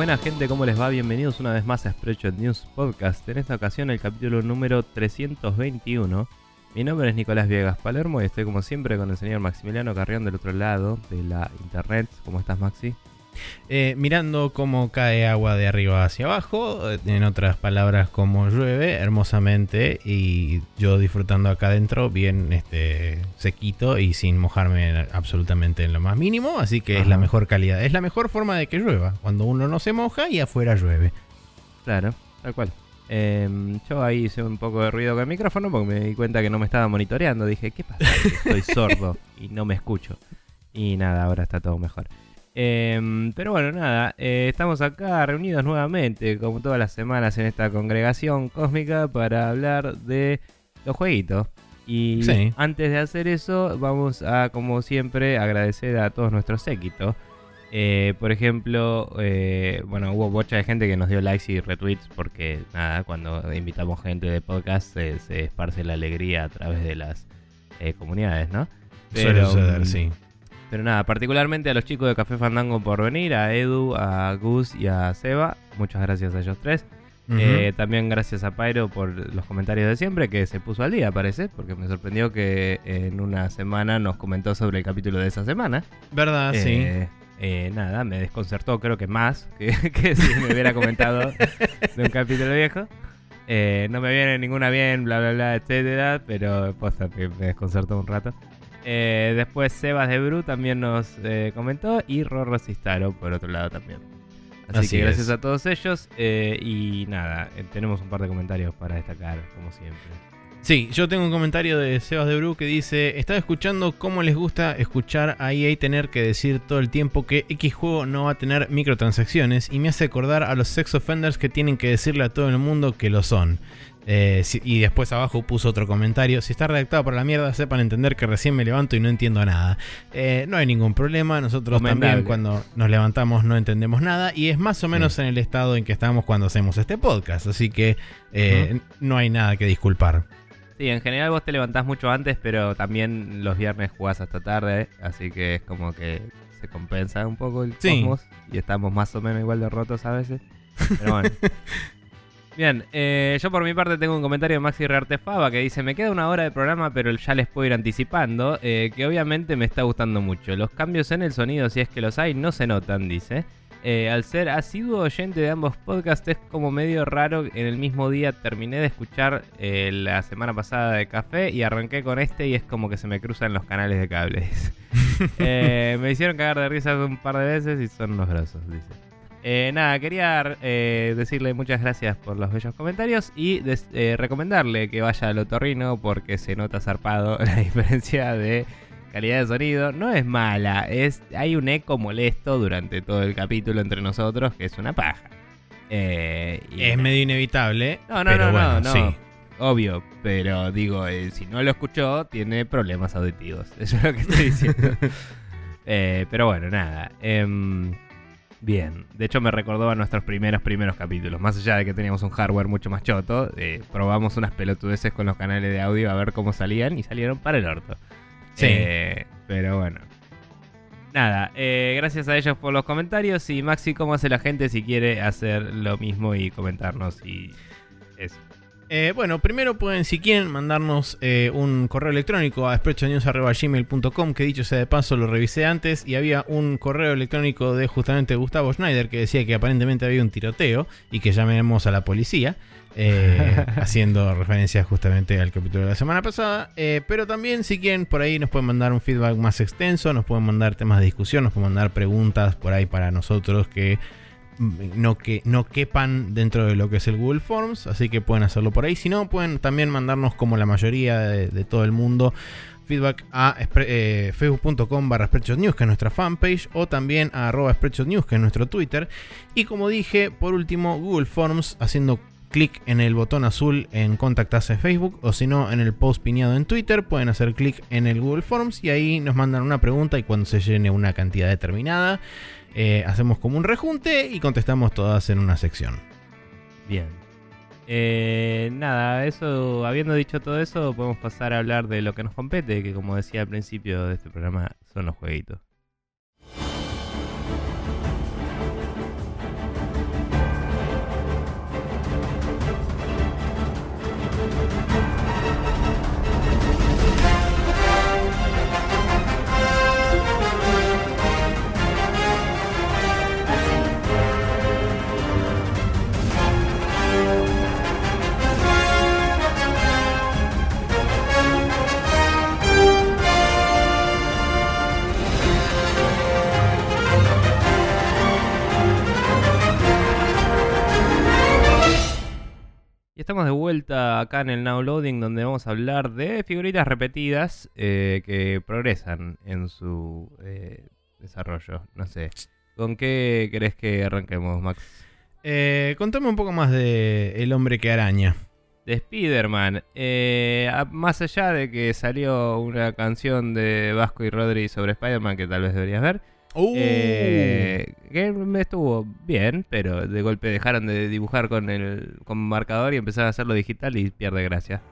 Buenas, gente, ¿cómo les va? Bienvenidos una vez más a Spreadshot News Podcast. En esta ocasión el capítulo número 321. Mi nombre es Nicolás Viegas Palermo y estoy como siempre con el señor Maximiliano Carrión del otro lado de la internet. ¿Cómo estás Maxi? Eh, mirando cómo cae agua de arriba hacia abajo, eh, en otras palabras como llueve hermosamente y yo disfrutando acá adentro bien este sequito y sin mojarme absolutamente en lo más mínimo, así que es la mejor calidad, es la mejor forma de que llueva, cuando uno no se moja y afuera llueve. Claro, tal cual. Em, yo ahí hice un poco de ruido con el micrófono porque me di cuenta que no me estaba monitoreando. Dije, ¿qué pasa? Estoy sordo y no me escucho. Y nada, ahora está todo mejor. Em, pero bueno, nada, eh, estamos acá reunidos nuevamente, como todas las semanas, en esta congregación cósmica para hablar de los jueguitos. Y antes de hacer eso, vamos a, como siempre, agradecer a todos nuestros séquitos. Eh, por ejemplo, eh, bueno, hubo mucha de gente que nos dio likes y retweets porque, nada, cuando invitamos gente de podcast se, esparce la alegría a través de las comunidades, ¿no? Suele suceder, mm, sí. Pero nada, particularmente a los chicos de Café Fandango por venir, a Edu, a Gus y a Seba. Muchas gracias a ellos tres. Eh, también gracias a Pyro por los comentarios de siempre, que se puso al día, parece, porque me sorprendió que en una semana nos comentó sobre el capítulo de esa semana. ¿Verdad? sí. Eh, eh, nada, me desconcertó, creo que más que, si me hubiera comentado de un capítulo viejo. no me viene ninguna bien, bla, bla, bla, etcétera, pero pues, me desconcertó un rato. Eh, después Sebas de Bru también nos eh, comentó y Rorro Sistaro por otro lado también. Así, que gracias a todos ellos eh, y nada, tenemos un par de comentarios para destacar como siempre. Sí, yo tengo un comentario de Sebas de Bru que dice, estaba escuchando cómo les gusta escuchar a EA tener que decir todo el tiempo que X juego no va a tener microtransacciones y me hace acordar a los sex offenders que tienen que decirle a todo el mundo que lo son. Eh, y después abajo puso otro comentario. Si está redactado por la mierda, sepan entender que recién me levanto y no entiendo nada. Eh, no hay ningún problema. Nosotros también cuando nos levantamos no entendemos nada. Y es más o menos en el estado en que estamos cuando hacemos este podcast. Así que eh, no hay nada que disculpar. Sí, en general vos te levantás mucho antes, pero también los viernes jugás hasta tarde. Así que es como que se compensa un poco el cosmos. Y estamos más o menos igual de rotos a veces. Pero bueno. Bien, eh, yo por mi parte tengo un comentario de Maxi Reartefaba que dice: Me queda una hora de programa, pero ya les puedo ir anticipando. Eh, que obviamente me está gustando mucho. Los cambios en el sonido, si es que los hay, no se notan, dice. Eh, al ser asiduo oyente de ambos podcasts, es como medio raro. En el mismo día terminé de escuchar la semana pasada de café y arranqué con este, y es como que se me cruzan los canales de cables. me hicieron cagar de risa un par de veces y son unos grosos, dice. Eh, nada, quería eh, decirle muchas gracias por los bellos comentarios y eh, recomendarle que vaya al otorrino porque se nota zarpado la diferencia de calidad de sonido. No es mala, es hay un eco molesto durante todo el capítulo entre nosotros que es una paja. es medio inevitable. No, no, no, no, no, sí. Obvio, pero digo, si no lo escuchó, tiene problemas auditivos. Eso es lo que estoy diciendo. pero bueno, nada. Bien, de hecho me recordó a nuestros primeros primeros capítulos. Más allá de que teníamos un hardware mucho más choto, eh, probamos unas pelotudeces con los canales de audio a ver cómo salían y salieron para el orto. Sí. Eh, pero bueno. Nada, eh, gracias a ellos por los comentarios. Y Maxi, ¿cómo hace la gente si quiere hacer lo mismo y comentarnos y eso? Eh, bueno, primero pueden, si quieren, mandarnos eh, un correo electrónico a sprechonews.gmail.com, que dicho sea de paso, lo revisé antes, y había un correo electrónico de justamente Gustavo Schneider que decía que aparentemente había un tiroteo y que llamemos a la policía. Eh, haciendo referencia justamente al capítulo de la semana pasada. pero también, si quieren, por ahí nos pueden mandar un feedback más extenso, nos pueden mandar temas de discusión, nos pueden mandar preguntas por ahí para nosotros que no, que, no quepan dentro de lo que es el Google Forms, así que pueden hacerlo por ahí. Si no, pueden también mandarnos como la mayoría de, todo el mundo feedback a eh, facebook.com barra News, que es nuestra fanpage, o también a arroba News, que es nuestro Twitter. Y como dije, por último, Google Forms, haciendo clic en el botón azul en contactarse Facebook, o si no, en el post piñado en Twitter, pueden hacer clic en el Google Forms y ahí nos mandan una pregunta y cuando se llene una cantidad determinada, eh, hacemos como un rejunte y contestamos todas en una sección. Bien. Eh, nada, eso, habiendo dicho todo eso, podemos pasar a hablar de lo que nos compete, que como decía al principio de este programa, son los jueguitos. Estamos de vuelta acá en el Now Loading donde vamos a hablar de figuritas repetidas eh, que progresan en su eh, desarrollo. No sé. ¿Con qué querés que arranquemos, Max? Eh, contame un poco más de El hombre que araña. De Spider-Man. más allá de que salió una canción de Vasco y Rodri sobre Spider-Man que tal vez deberías ver. Uh. Eh, que me estuvo bien, pero de golpe dejaron de dibujar con el con marcador y empezaron a hacerlo digital y pierde gracia.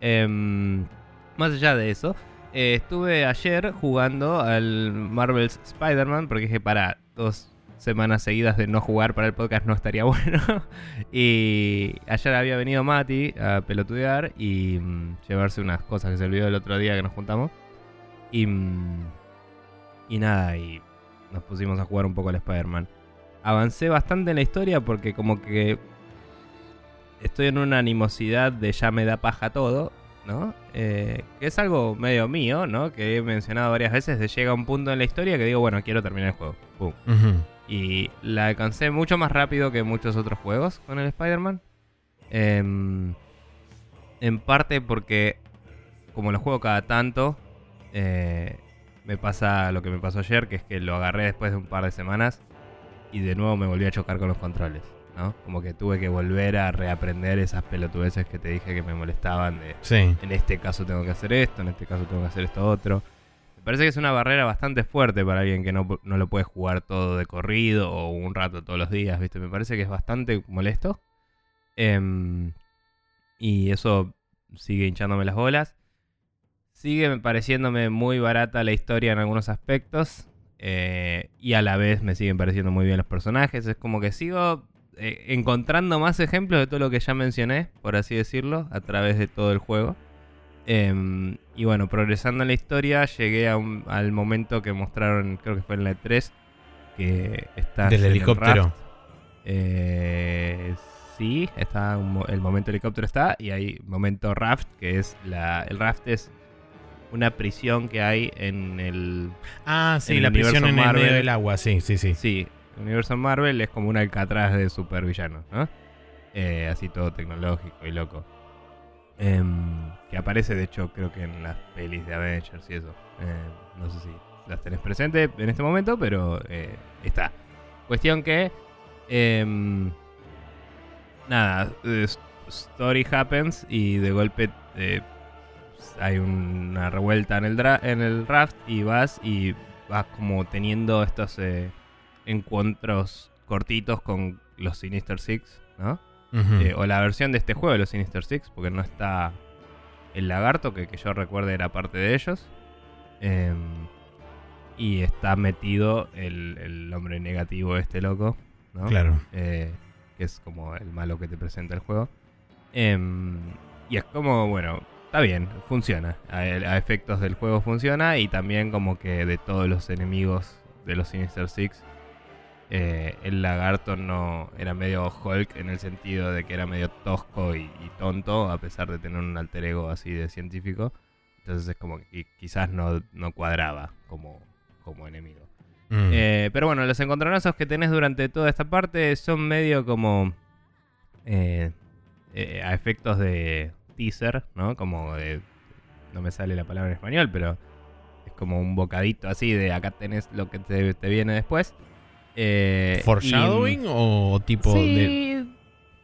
Em, más allá de eso, eh, estuve ayer jugando al Marvel's Spider-Man porque dije para dos semanas seguidas de no jugar para el podcast no estaría bueno. y ayer había venido Mati a pelotudear y mm, llevarse unas cosas que se olvidó el otro día que nos juntamos. Y mm, y nada, y nos pusimos a jugar un poco al Spider-Man. Avancé bastante en la historia porque como que estoy en una animosidad de ya me da paja todo, ¿no? Eh, que es algo medio mío, ¿no? Que he mencionado varias veces, de llega un punto en la historia que digo, bueno, quiero terminar el juego. Y la alcancé mucho más rápido que muchos otros juegos con el Spider-Man. Em, en parte porque, como lo juego cada tanto, eh, me pasa lo que me pasó ayer, que es que lo agarré después de un par de semanas y de nuevo me volví a chocar con los controles, ¿no? Como que tuve que volver a reaprender esas pelotudeces que te dije que me molestaban de sí. en este caso tengo que hacer esto, en este caso tengo que hacer esto otro. Me parece que es una barrera bastante fuerte para alguien que no, lo puede jugar todo de corrido o un rato todos los días, ¿viste? Me parece que es bastante molesto. Em, y eso sigue hinchándome las bolas. Sigue pareciéndome muy barata la historia en algunos aspectos. Eh, y a la vez me siguen pareciendo muy bien los personajes. Es como que sigo eh, encontrando más ejemplos de todo lo que ya mencioné, por así decirlo, a través de todo el juego. Em, y bueno, progresando en la historia, llegué al momento que mostraron, creo que fue en la E3, que está... Del helicóptero. Eh, sí, está el momento helicóptero está, y hay momento raft, que es la... El raft es una prisión que hay en el. Ah, sí, la prisión en el medio del agua, sí, sí, sí. Sí, el universo Marvel es como un alcatraz de supervillanos, ¿no? Eh, así todo tecnológico y loco. Em, que aparece, de hecho, creo que en las pelis de Avengers y eso. Eh, no sé si las tenés presentes en este momento, pero eh, está. Cuestión que. Em, nada, story happens y de golpe hay una revuelta en el, en el raft y vas y vas como teniendo estos eh, encuentros cortitos con los Sinister Six, ¿no? Eh, o la versión de este juego de los Sinister Six, porque no está el lagarto, que, que yo recuerde era parte de ellos. Em, y está metido el, el, hombre negativo este loco, ¿no? Claro. Eh, que es como el malo que te presenta el juego. Em, y es como, bueno, está bien, funciona. A, efectos del juego funciona y también como que de todos los enemigos de los Sinister Six, eh, el lagarto no era medio Hulk en el sentido de que era medio tosco y, tonto, a pesar de tener un alter ego así de científico. Entonces es como que quizás no, no cuadraba como, como enemigo. Mm. Eh, pero bueno, los encontronazos que tenés durante toda esta parte son medio como... Eh, a efectos de, teaser, ¿no? Como de. No me sale la palabra en español, pero es como un bocadito así de acá tenés lo que te, viene después. Eh, ¿Foreshadowing o tipo sí, de.?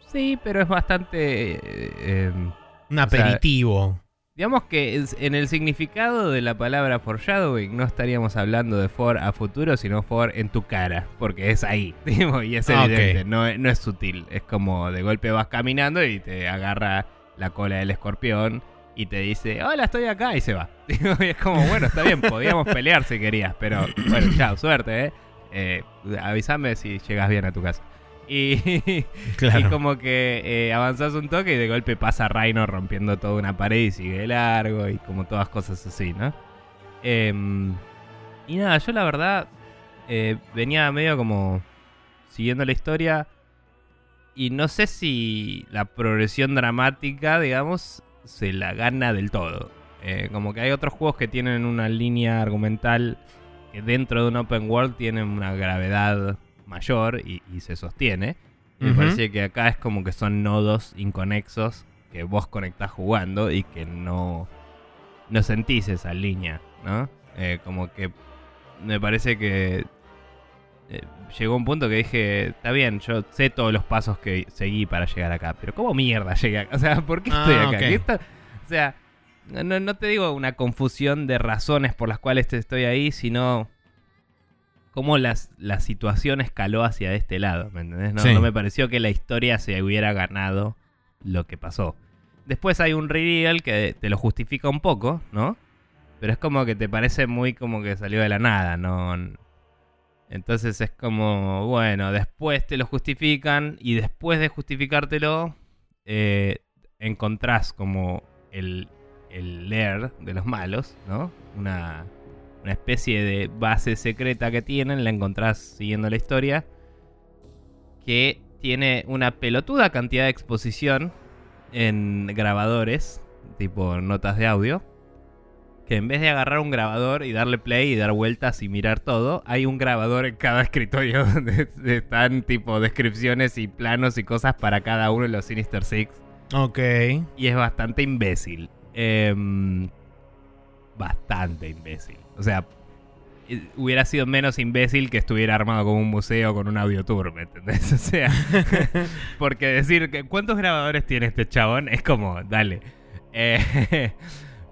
Sí, pero es bastante. Eh, em, un aperitivo. digamos que en el significado de la palabra foreshadowing no estaríamos hablando de for a futuro, sino for en tu cara, porque es ahí, y es ah, evidente, no, no es sutil, es como de golpe vas caminando y te agarra la cola del escorpión y te dice, hola, estoy acá, y se va. y es como, bueno, está bien, podíamos pelear si querías, pero bueno, chao, suerte, ¿eh? eh avísame si llegas bien a tu casa. Y, como que eh, avanzas un toque y de golpe pasa Rhino rompiendo toda una pared y sigue largo y como todas cosas así, ¿no? Em, y nada, yo la verdad eh, venía medio como siguiendo la historia y no sé si la progresión dramática, digamos, se la gana del todo. Eh, como que hay otros juegos que tienen una línea argumental que dentro de un open world tienen una gravedad mayor y, se sostiene. Me parece que acá es como que son nodos inconexos que vos conectás jugando y que no, no sentís esa línea, ¿no? Eh, como que me parece que eh, llegó un punto que dije, está bien, yo sé todos los pasos que seguí para llegar acá, pero ¿cómo mierda llegué acá? O sea, ¿por qué estoy ah, acá? o sea, no, no, te digo una confusión de razones por las cuales estoy ahí, sino cómo las, la situación escaló hacia este lado, ¿me entendés? No, me pareció que la historia se hubiera ganado lo que pasó. Después hay un reveal que te lo justifica un poco, ¿no? Pero es como que te parece muy como que salió de la nada, ¿no? Entonces es como, bueno, después te lo justifican y después de justificártelo, eh, encontrás como el, el lair de los malos, ¿no? Una, una especie de base secreta que tienen, la encontrás siguiendo la historia, que tiene una pelotuda cantidad de exposición en grabadores, tipo notas de audio, que en vez de agarrar un grabador y darle play y dar vueltas y mirar todo, hay un grabador en cada escritorio donde están tipo descripciones y planos y cosas para cada uno de los Sinister Six. Ok. Y es bastante imbécil. Em, bastante imbécil. O sea, eh, hubiera sido menos imbécil que estuviera armado como un museo con un audio tour, ¿me entendés? O sea, porque decir que cuántos grabadores tiene este chabón es como, dale. Eh,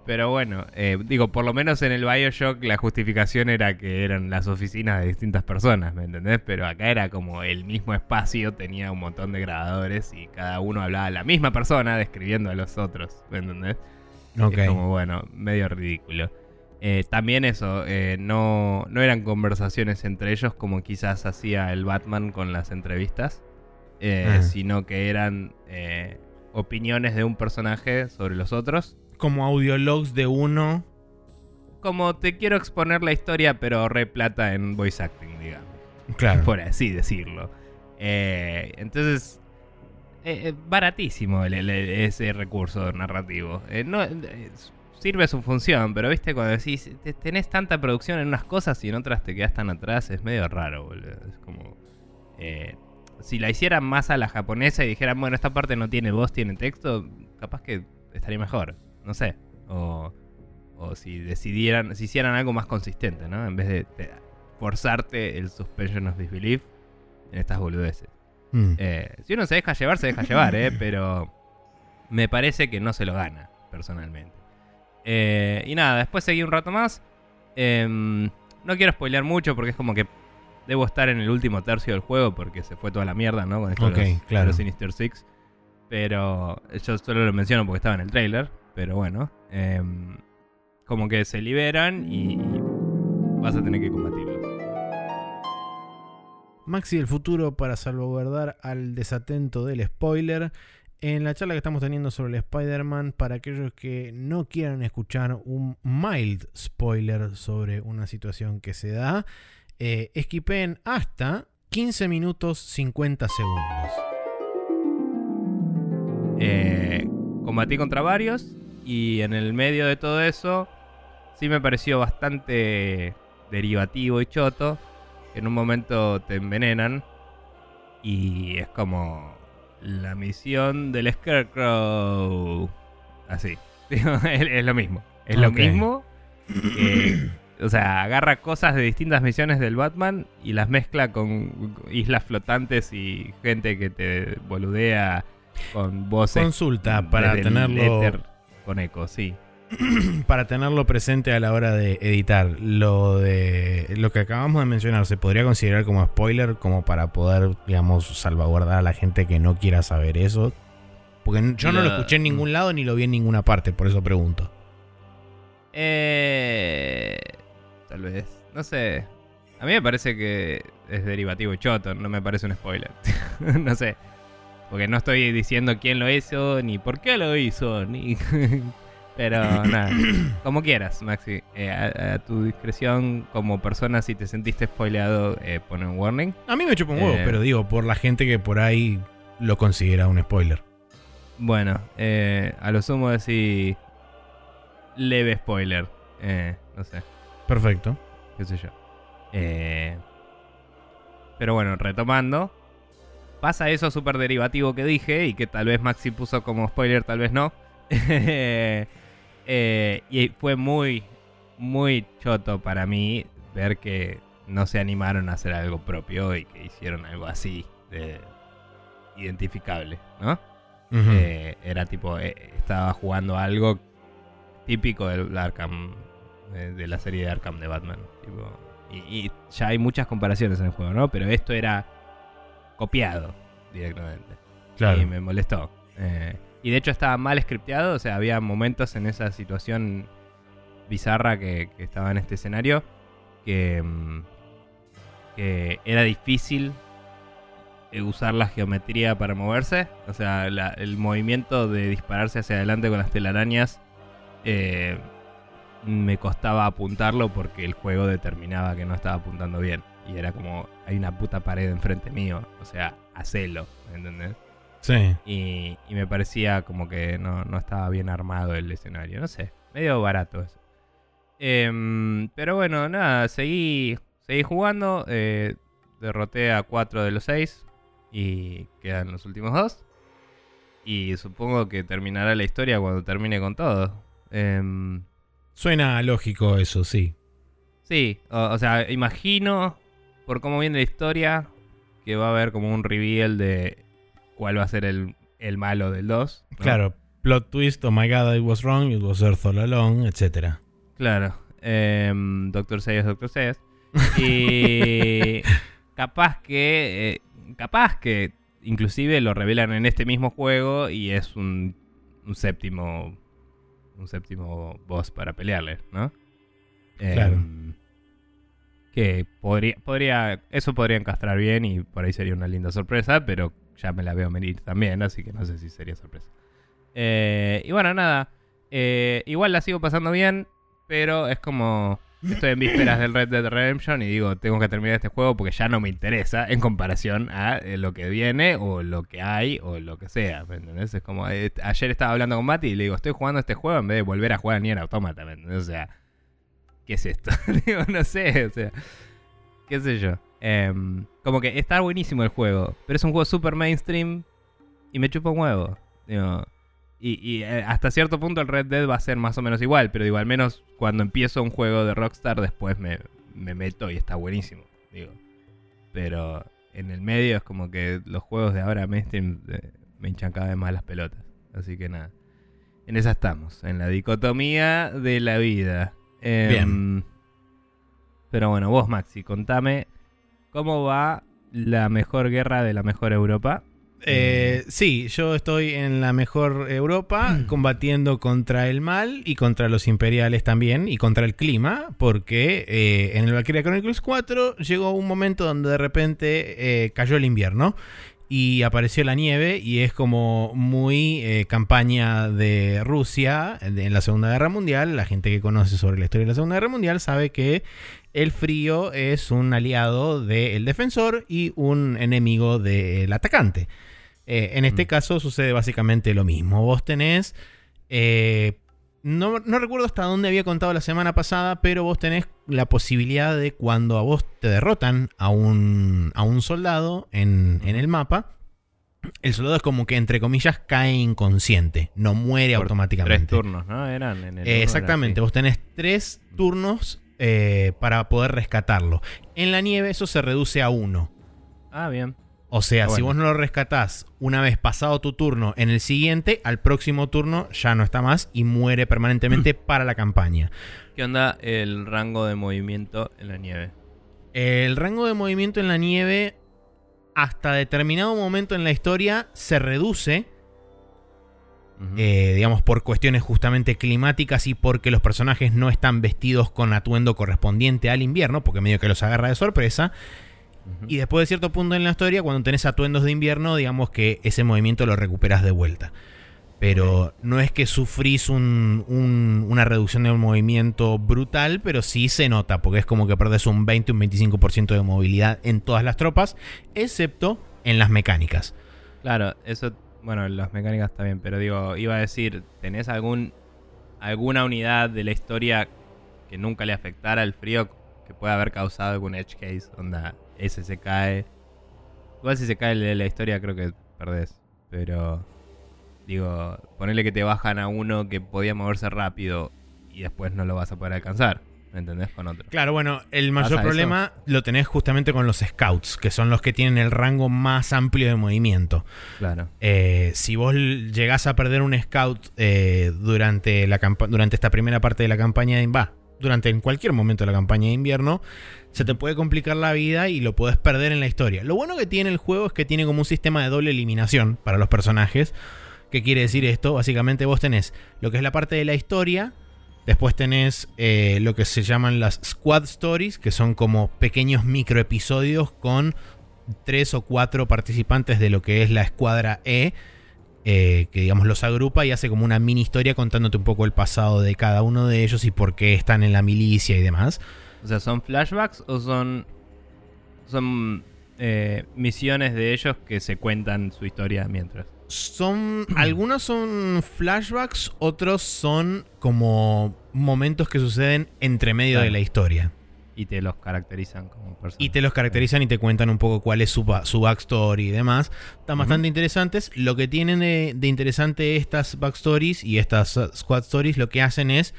pero bueno, eh, digo, por lo menos en el Bioshock la justificación era que eran las oficinas de distintas personas, ¿me entendés? Pero acá era como el mismo espacio, tenía un montón de grabadores y cada uno hablaba a la misma persona describiendo a los otros, ¿me entendés? Es como, bueno, medio ridículo. Eh, también eso, eh, no, no eran conversaciones entre ellos como quizás hacía el Batman con las entrevistas, eh, ah. sino que eran opiniones de un personaje sobre los otros. Como audiologs de uno. Como te quiero exponer la historia, pero re plata en voice acting, digamos. Claro. Por así decirlo. entonces, baratísimo ese recurso narrativo. no, sirve su función, pero viste, cuando decís, tenés tanta producción en unas cosas y en otras te quedas tan atrás, es medio raro, boludo. Es como. Eh, si la hicieran más a la japonesa y dijeran, bueno, esta parte no tiene voz, tiene texto, capaz que estaría mejor. No sé. O, o si decidieran, si hicieran algo más consistente, ¿no? En vez de, forzarte el suspension of disbelief en estas boludeces. Mm. Eh, si uno se deja llevar, se deja llevar, ¿eh? Pero me parece que no se lo gana, personalmente. Eh, y nada, después seguí un rato más. Em, no quiero spoilear mucho porque es como que debo estar en el último tercio del juego porque se fue toda la mierda, ¿no? Con esto de, los, Sinister Six. Pero yo solo lo menciono porque estaba en el trailer. Pero bueno, em, como que se liberan y, vas a tener que combatirlos. Maxi el futuro para salvaguardar al desatento del spoiler en la charla que estamos teniendo sobre el Spider-Man, para aquellos que no quieran escuchar un mild spoiler sobre una situación que se da, eh, esquipen hasta 15 minutos 50 segundos. Eh, combatí contra varios y en el medio de todo eso sí me pareció bastante derivativo y choto. En un momento te envenenan y es como la misión del Scarecrow. Así. es, lo mismo. Es lo mismo. o sea, agarra cosas de distintas misiones del Batman y las mezcla con islas flotantes y gente que te boludea con voces. Consulta para tenerlo. Con eco, sí. para tenerlo presente a la hora de editar. Lo de lo que acabamos de mencionar, ¿se podría considerar como spoiler? Como para poder, digamos, salvaguardar a la gente que no quiera saber eso. Porque yo no lo escuché en ningún lado ni lo vi en ninguna parte, por eso pregunto. Eh, tal vez. No sé. A mí me parece que es derivativo choto, no me parece un spoiler. no sé. Porque no estoy diciendo quién lo hizo, ni por qué lo hizo, ni pero nada, como quieras, Maxi. Eh, a, tu discreción, como persona, si te sentiste spoileado, eh, pone un warning. A mí me chupa un huevo, eh, pero digo, por la gente que por ahí lo considera un spoiler. Bueno, a lo sumo decir leve spoiler. no sé. Perfecto. Qué sé yo. pero bueno, retomando. Pasa eso súper derivativo que dije y que tal vez Maxi puso como spoiler, tal vez no. Eh, y fue muy, muy choto para mí ver que no se animaron a hacer algo propio y que hicieron algo así de identificable, ¿no? Eh, era tipo, eh, estaba jugando algo típico del Arkham, de la serie de Arkham de Batman. y, ya hay muchas comparaciones en el juego, ¿no? Pero esto era copiado directamente. Claro. Y me molestó. Eh, y de hecho estaba mal scripteado, o sea, había momentos en esa situación bizarra que, estaba en este escenario que, mm, que era difícil eh, usar la geometría para moverse. O sea, el movimiento de dispararse hacia adelante con las telarañas eh, me costaba apuntarlo porque el juego determinaba que no estaba apuntando bien. Y era como, hay una puta pared enfrente mío. O sea, hacelo, ¿entendés? Sí. Y, me parecía como que no, estaba bien armado el escenario. No sé, medio barato eso. Em, pero bueno, nada, seguí, seguí jugando. Eh, derroté a cuatro de los seis. Y quedan los últimos dos. Y supongo que terminará la historia cuando termine con todo. Em, Suena lógico eso, sí. Sí, o, sea, imagino, por cómo viene la historia, que va a haber como un reveal de cuál va a ser el, malo del 2. Claro, plot twist, oh my god, I was wrong, it was Earth all along, etc. Claro, em, Doctor Seuss, Doctor Seuss. Y capaz que, eh, capaz que inclusive lo revelan en este mismo juego y es un, un séptimo un séptimo boss para pelearle, ¿no? Claro. Em, que podría, podría, eso podría encastrar bien y por ahí sería una linda sorpresa, pero ya me la veo venir también, así que no sé si sería sorpresa. Eh, y bueno, nada, eh, igual la sigo pasando bien, pero es como estoy en vísperas del Red Dead Redemption y digo, tengo que terminar este juego porque ya no me interesa en comparación a eh, lo que viene o lo que hay o lo que sea, ¿me entendés? Es como, eh, ayer estaba hablando con Mati y le digo, estoy jugando este juego en vez de volver a jugar a Nier Automata, ¿me entendés? O sea, ¿qué es esto? digo, no sé, o sea, qué sé yo. Em, como que está buenísimo el juego, pero es un juego super mainstream y me chupa un huevo. Digo, y, eh, hasta cierto punto el Red Dead va a ser más o menos igual, pero digo, al menos cuando empiezo un juego de Rockstar después me, meto y está buenísimo, digo. Pero en el medio es como que los juegos de ahora mainstream eh, me hinchan cada vez más las pelotas. Así que nada. En esa estamos, en la dicotomía de la vida. Em, Bien. Pero bueno, vos Maxi, contame cómo va la mejor guerra de la mejor Europa. Eh, sí, yo estoy en la mejor Europa mm. combatiendo contra el mal y contra los imperiales también y contra el clima, porque eh, en el Valkyria Chronicles 4 llegó un momento donde de repente eh, cayó el invierno y apareció la nieve y es como muy campaña de Rusia en la Segunda Guerra Mundial. La gente que conoce sobre la historia de la Segunda Guerra Mundial sabe que el frío es un aliado del defensor y un enemigo del atacante. Eh, en este mm. caso sucede básicamente lo mismo. Vos tenés... Eh, no, recuerdo hasta dónde había contado la semana pasada, pero vos tenés la posibilidad de cuando a vos te derrotan a un, a un soldado en, el mapa, el soldado es como que, entre comillas, cae inconsciente, no muere automáticamente. Tres turnos, ¿no? Eran en el exactamente, vos tenés tres turnos eh, para poder rescatarlo. En la nieve eso se reduce a uno. Ah, bien. O sea, si vos no lo rescatás una vez pasado tu turno en el siguiente, al próximo turno ya no está más y muere permanentemente para la campaña. ¿Qué onda el rango de movimiento en la nieve? El rango de movimiento en la nieve hasta determinado momento en la historia se reduce. Eh, digamos, por cuestiones justamente climáticas y porque los personajes no están vestidos con atuendo correspondiente al invierno, porque medio que los agarra de sorpresa. Y después de cierto punto en la historia, cuando tenés atuendos de invierno, digamos que ese movimiento lo recuperas de vuelta. Pero no es que sufrís una reducción de movimiento brutal, pero sí se nota, porque es como que perdés un 20, un 25% de movilidad en todas las tropas, excepto en las mecánicas. Claro, eso, bueno, las mecánicas también, pero digo, iba a decir, ¿tenés algún, alguna unidad de la historia que nunca le afectara el frío que pueda haber causado algún edge case? Onda, ese se cae Igual si se cae la historia creo que perdés. Pero digo, ponerle que te bajan a uno que podía moverse rápido y después no lo vas a poder alcanzar. ¿Me entendés? Con otro. Claro, bueno, el mayor problema lo tenés justamente con los scouts, que son los que tienen el rango más amplio de movimiento. Claro. Eh, si vos llegás a perder un scout eh, durante, la durante esta primera parte de la campaña de va, durante en cualquier momento de la campaña de invierno, se te puede complicar la vida y lo puedes perder en la historia. Lo bueno que tiene el juego es que tiene como un sistema de doble eliminación para los personajes. ¿Qué quiere decir esto? Básicamente vos tenés lo que es la parte de la historia, después tenés eh, lo que se llaman las squad stories, que son como pequeños microepisodios con tres o cuatro participantes de lo que es la escuadra E. Eh, que digamos los agrupa y hace como una mini historia contándote un poco el pasado de cada uno de ellos y por qué están en la milicia y demás. O sea, ¿son flashbacks o son, son eh, misiones de ellos que se cuentan su historia mientras? Son. algunos son flashbacks, otros son como momentos que suceden entre medio de la historia. Y te los caracterizan como personas. Y te los caracterizan y te cuentan un poco cuál es su, su backstory y demás. Están bastante interesantes. Lo que tienen de, interesante estas backstories y estas squad stories, lo que hacen es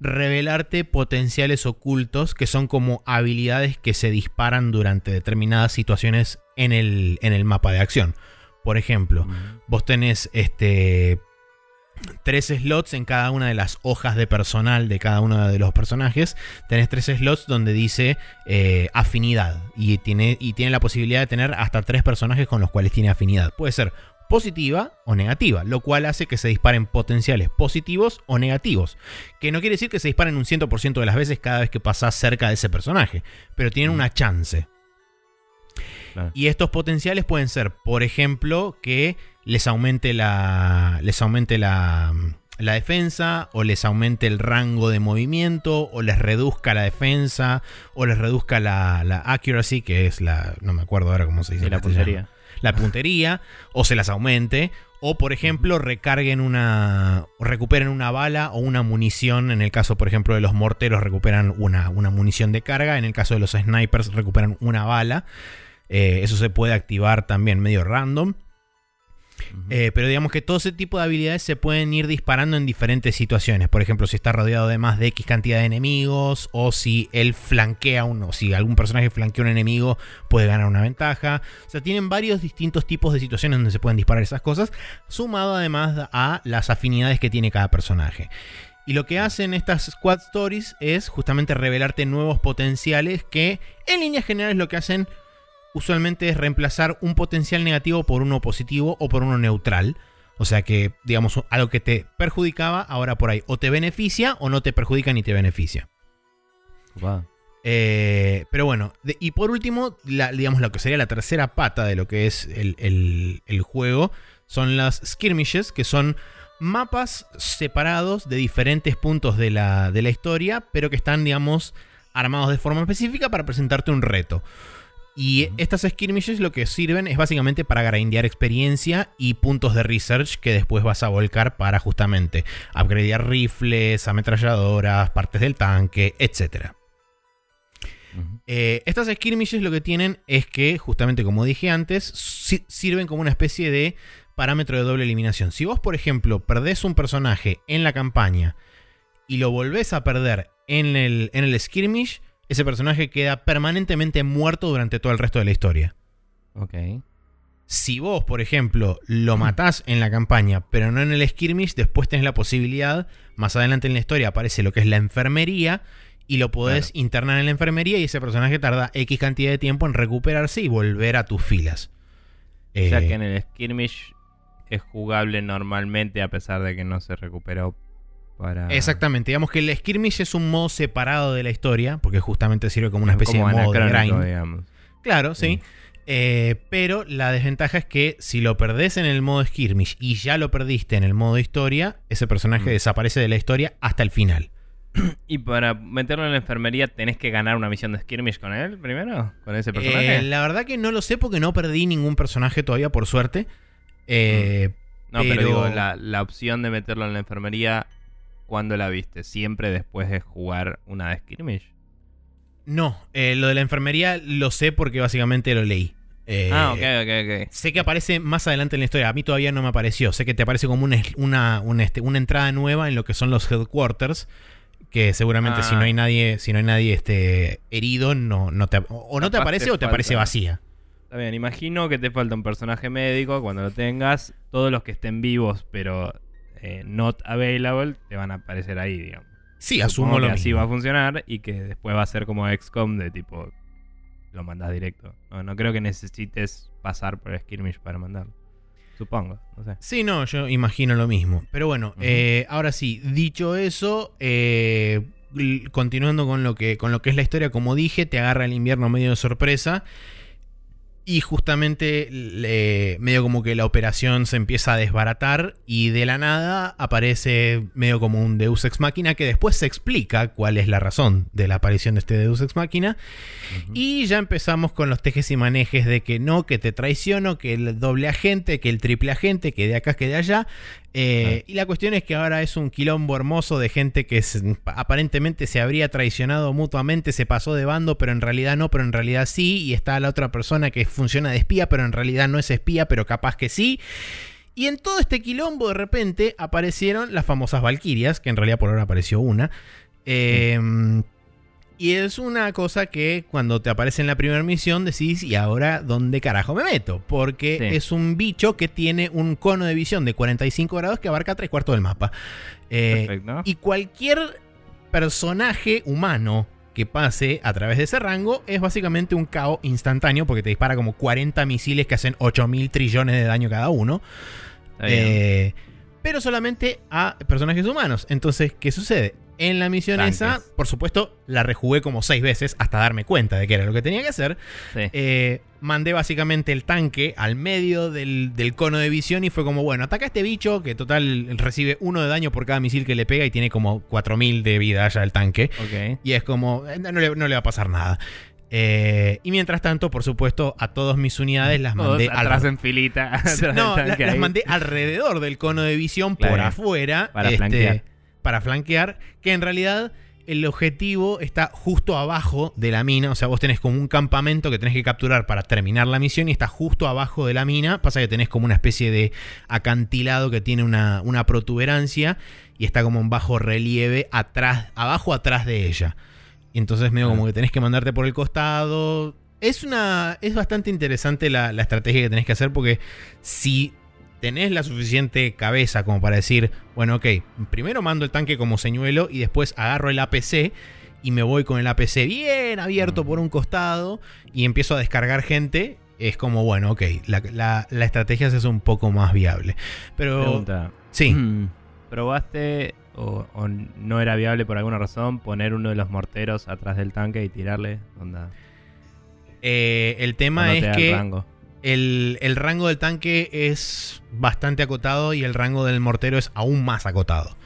revelarte potenciales ocultos que son como habilidades que se disparan durante determinadas situaciones en el, en el mapa de acción. Por ejemplo, vos tenés este tres slots en cada una de las hojas de personal de cada uno de los personajes. Tenés tres slots donde dice eh, afinidad. Y tiene, y tiene la posibilidad de tener hasta tres personajes con los cuales tiene afinidad. Puede ser positiva o negativa, lo cual hace que se disparen potenciales positivos o negativos. Que no quiere decir que se disparen un 100% de las veces cada vez que pasás cerca de ese personaje, pero tienen una chance. Y estos potenciales pueden ser, por ejemplo, que les aumente la. les aumente la, la defensa, o les aumente el rango de movimiento, o les reduzca la defensa, o les reduzca la, la accuracy, que es la. no me acuerdo ahora cómo se dice. la puntería. La puntería, o se las aumente, o por ejemplo recarguen una. recuperen una bala o una munición. En el caso, por ejemplo, de los morteros recuperan una, una munición de carga. En el caso de los snipers recuperan una bala. Eh, eso se puede activar también medio random. Eh, pero digamos que todo ese tipo de habilidades se pueden ir disparando en diferentes situaciones. Por ejemplo, si está rodeado de más de X cantidad de enemigos, o si él flanquea uno, si algún personaje flanquea un enemigo, puede ganar una ventaja. O sea, tienen varios distintos tipos de situaciones donde se pueden disparar esas cosas, sumado además a las afinidades que tiene cada personaje. Y lo que hacen estas Squad Stories es justamente revelarte nuevos potenciales que en líneas generales lo que hacen usualmente es reemplazar un potencial negativo por uno positivo o por uno neutral. O sea que, digamos, algo que te perjudicaba, ahora por ahí o te beneficia o no te perjudica ni te beneficia. Eh, pero bueno, y por último, digamos lo que sería la tercera pata de lo que es el, juego son las skirmishes, que son mapas separados de diferentes puntos de la, de la historia, pero que están, digamos, armados de forma específica para presentarte un reto. Y estas skirmishes lo que sirven es básicamente para grindear experiencia y puntos de research que después vas a volcar para justamente upgradear rifles, ametralladoras, partes del tanque, etc. Eh, estas skirmishes lo que tienen es que, justamente como dije antes, sirven como una especie de parámetro de doble eliminación. Si vos, por ejemplo, perdés un personaje en la campaña y lo volvés a perder en el, en el skirmish, ese personaje queda permanentemente muerto durante todo el resto de la historia. Ok. Si vos, por ejemplo, lo matás en la campaña, pero no en el skirmish, después tenés la posibilidad, más adelante en la historia aparece lo que es la enfermería, y lo podés internar en la enfermería y ese personaje tarda X cantidad de tiempo en recuperarse y volver a tus filas. O sea que eh, en el skirmish es jugable normalmente a pesar de que no se recuperó Exactamente, digamos que el skirmish es un modo separado de la historia, porque justamente sirve como una especie de modo de grind. Claro, sí. Eh, pero la desventaja es que si lo perdés en el modo skirmish y ya lo perdiste en el modo historia, ese personaje mm. desaparece de la historia hasta el final. ¿Y para meterlo en la enfermería tenés que ganar una misión de skirmish con él primero? ¿Con ese personaje? Eh, la verdad que no lo sé porque no perdí ningún personaje todavía, por suerte. Eh, mm. no, pero, digo, la, la, opción de meterlo en la enfermería ¿Cuándo la viste? ¿Siempre después de jugar una de Skirmish? No, eh, lo de la enfermería lo sé porque básicamente lo leí. Eh, ah, ok, ok, ok. Sé que aparece más adelante en la historia. A mí todavía no me apareció. Sé que te aparece como una, una, este, una entrada nueva en lo que son los headquarters. Que seguramente si no hay ah. nadie, si no hay nadie este, herido, no, no te, o no te aparece o te aparece vacía. Está bien, imagino que te falta un personaje médico. Cuando lo tengas, todos los que estén vivos, pero eh, not available, te van a aparecer ahí, digamos. Sí, asumo lo que así va a funcionar y que después va a ser como XCOM de tipo lo mandas directo. No, creo que necesites pasar por Skirmish para mandarlo. Supongo, no sé. Sí, no, yo imagino lo mismo. Pero bueno, eh, ahora sí, dicho eso, eh, continuando con lo, que, con lo que es la historia, como dije, te agarra el invierno medio de sorpresa. Y justamente medio como que la operación se empieza a desbaratar y de la nada aparece medio como un Deus Ex Máquina que después se explica cuál es la razón de la aparición de este Deus Ex Máquina. Y ya empezamos con los tejes y manejes de que no, que te traiciono, que el doble agente, que el triple agente, que de acá, que de allá. Eh, y la cuestión es que ahora es un quilombo hermoso de gente que aparentemente se habría traicionado mutuamente, se pasó de bando, pero en realidad no, pero en realidad sí. Y está la otra persona que funciona de espía, pero en realidad no es espía, pero capaz que sí. Y en todo este quilombo de repente aparecieron las famosas Valkyrias, que en realidad por ahora apareció una. Eh, y es una cosa que cuando te aparece en la primera misión decís, ¿y ahora dónde carajo me meto? Porque es un bicho que tiene un cono de visión de 45 grados que abarca tres cuartos del mapa. Eh, y cualquier personaje humano que pase a través de ese rango es básicamente un caos instantáneo porque te dispara como 40 misiles que hacen 8 mil trillones de daño cada uno. Eh, pero solamente a personajes humanos. Entonces, ¿qué sucede? En la misión esa, por supuesto, la rejugué como seis veces hasta darme cuenta de que era lo que tenía que hacer. Eh, mandé básicamente el tanque al medio del, cono de visión y fue como, bueno, ataca a este bicho que total recibe uno de daño por cada misil que le pega y tiene como 4000 de vida ya el tanque. Y es como, eh, no le, va a pasar nada. Eh, y mientras tanto, por supuesto, a todas mis unidades las mandé atrás en filita. no, las mandé alrededor del cono de visión por afuera. Para este, flanquear para flanquear, que en realidad el objetivo está justo abajo de la mina. O sea, vos tenés como un campamento que tenés que capturar para terminar la misión y está justo abajo de la mina. Pasa que tenés como una especie de acantilado que tiene una, protuberancia y está como en bajo relieve atrás, abajo atrás de ella. Y entonces medio como que tenés que mandarte por el costado. Es una. Es bastante interesante la, la estrategia que tenés que hacer. Porque si tenés la suficiente cabeza como para decir, bueno, ok, primero mando el tanque como señuelo y después agarro el APC y me voy con el APC bien abierto mm. por un costado y empiezo a descargar gente, es como, bueno, ok, la, estrategia se hace un poco más viable. Pero... Pregunta. Sí. ¿Probaste o, no era viable por alguna razón poner uno de los morteros atrás del tanque y tirarle? Onda. Eh, el tema es que... El, rango del tanque es bastante acotado y el rango del mortero es aún más acotado.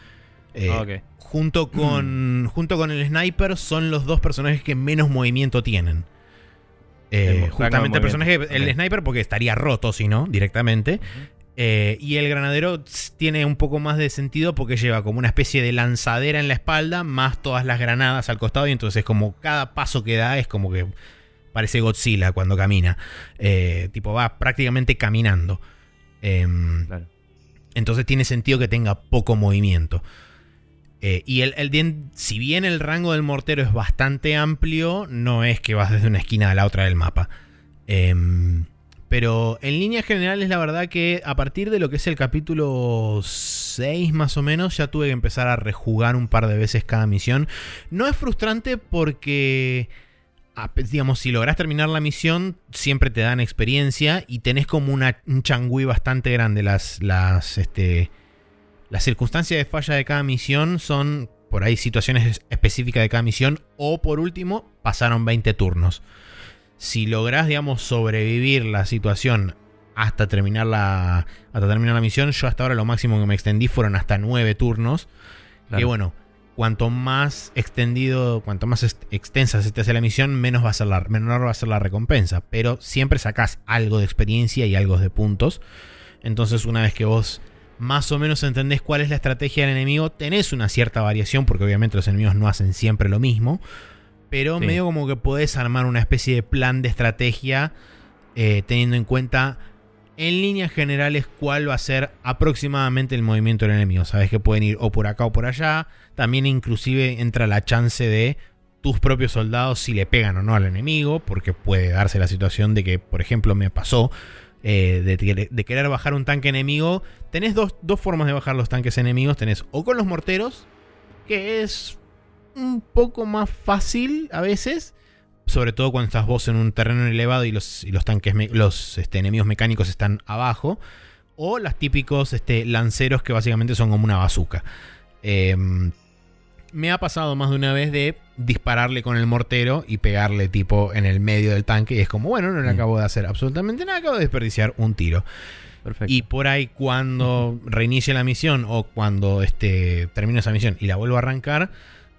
Eh, junto, con, junto con el sniper son los dos personajes que menos movimiento tienen. Eh, justamente el personaje, el sniper porque estaría roto si no, directamente. Eh, y el granadero tiene un poco más de sentido porque lleva como una especie de lanzadera en la espalda, más todas las granadas al costado. Y entonces, como cada paso que da es como que Parece Godzilla cuando camina. Eh, tipo, va prácticamente caminando. Em, entonces tiene sentido que tenga poco movimiento. Eh, y el, si bien el rango del mortero es bastante amplio, no es que vas desde una esquina a la otra del mapa. Em, pero en líneas generales, la verdad que a partir de lo que es el capítulo 6 más o menos, ya tuve que empezar a rejugar un par de veces cada misión. No es frustrante porque digamos, si logras terminar la misión, siempre te dan experiencia y tenés como una, un changüí bastante grande. Las, las, este, las circunstancias de falla de cada misión son por ahí situaciones específicas de cada misión o por último, pasaron 20 turnos. Si logras, digamos, sobrevivir la situación hasta terminar la, hasta terminar la misión, yo hasta ahora lo máximo que me extendí fueron hasta 9 turnos. Que bueno, cuanto más extendido, cuanto más extensa se te hace la misión, menos va a ser la, menor va a ser la recompensa. Pero siempre sacás algo de experiencia y algo de puntos. Entonces, una vez que vos más o menos entendés cuál es la estrategia del enemigo, tenés una cierta variación, porque obviamente los enemigos no hacen siempre lo mismo. Pero medio como que podés armar una especie de plan de estrategia eh, teniendo en cuenta en líneas generales cuál va a ser aproximadamente el movimiento del enemigo. Sabes que pueden ir o por acá o por allá. También inclusive entra la chance de tus propios soldados si le pegan o no al enemigo, porque puede darse la situación de que, por ejemplo, me pasó eh, de, querer bajar un tanque enemigo. Tenés dos, dos formas de bajar los tanques enemigos. Tenés o con los morteros, que es un poco más fácil a veces sobre todo cuando estás vos en un terreno elevado y los, los tanques, los este, enemigos mecánicos están abajo, o los típicos este, lanceros que básicamente son como una bazooka. Em, me ha pasado más de una vez de dispararle con el mortero y pegarle tipo en el medio del tanque y es como, bueno, no le mm. acabo de hacer absolutamente nada, acabo de desperdiciar un tiro. Perfecto. Y por ahí cuando reinicie la misión o cuando este, termine esa misión y la vuelvo a arrancar,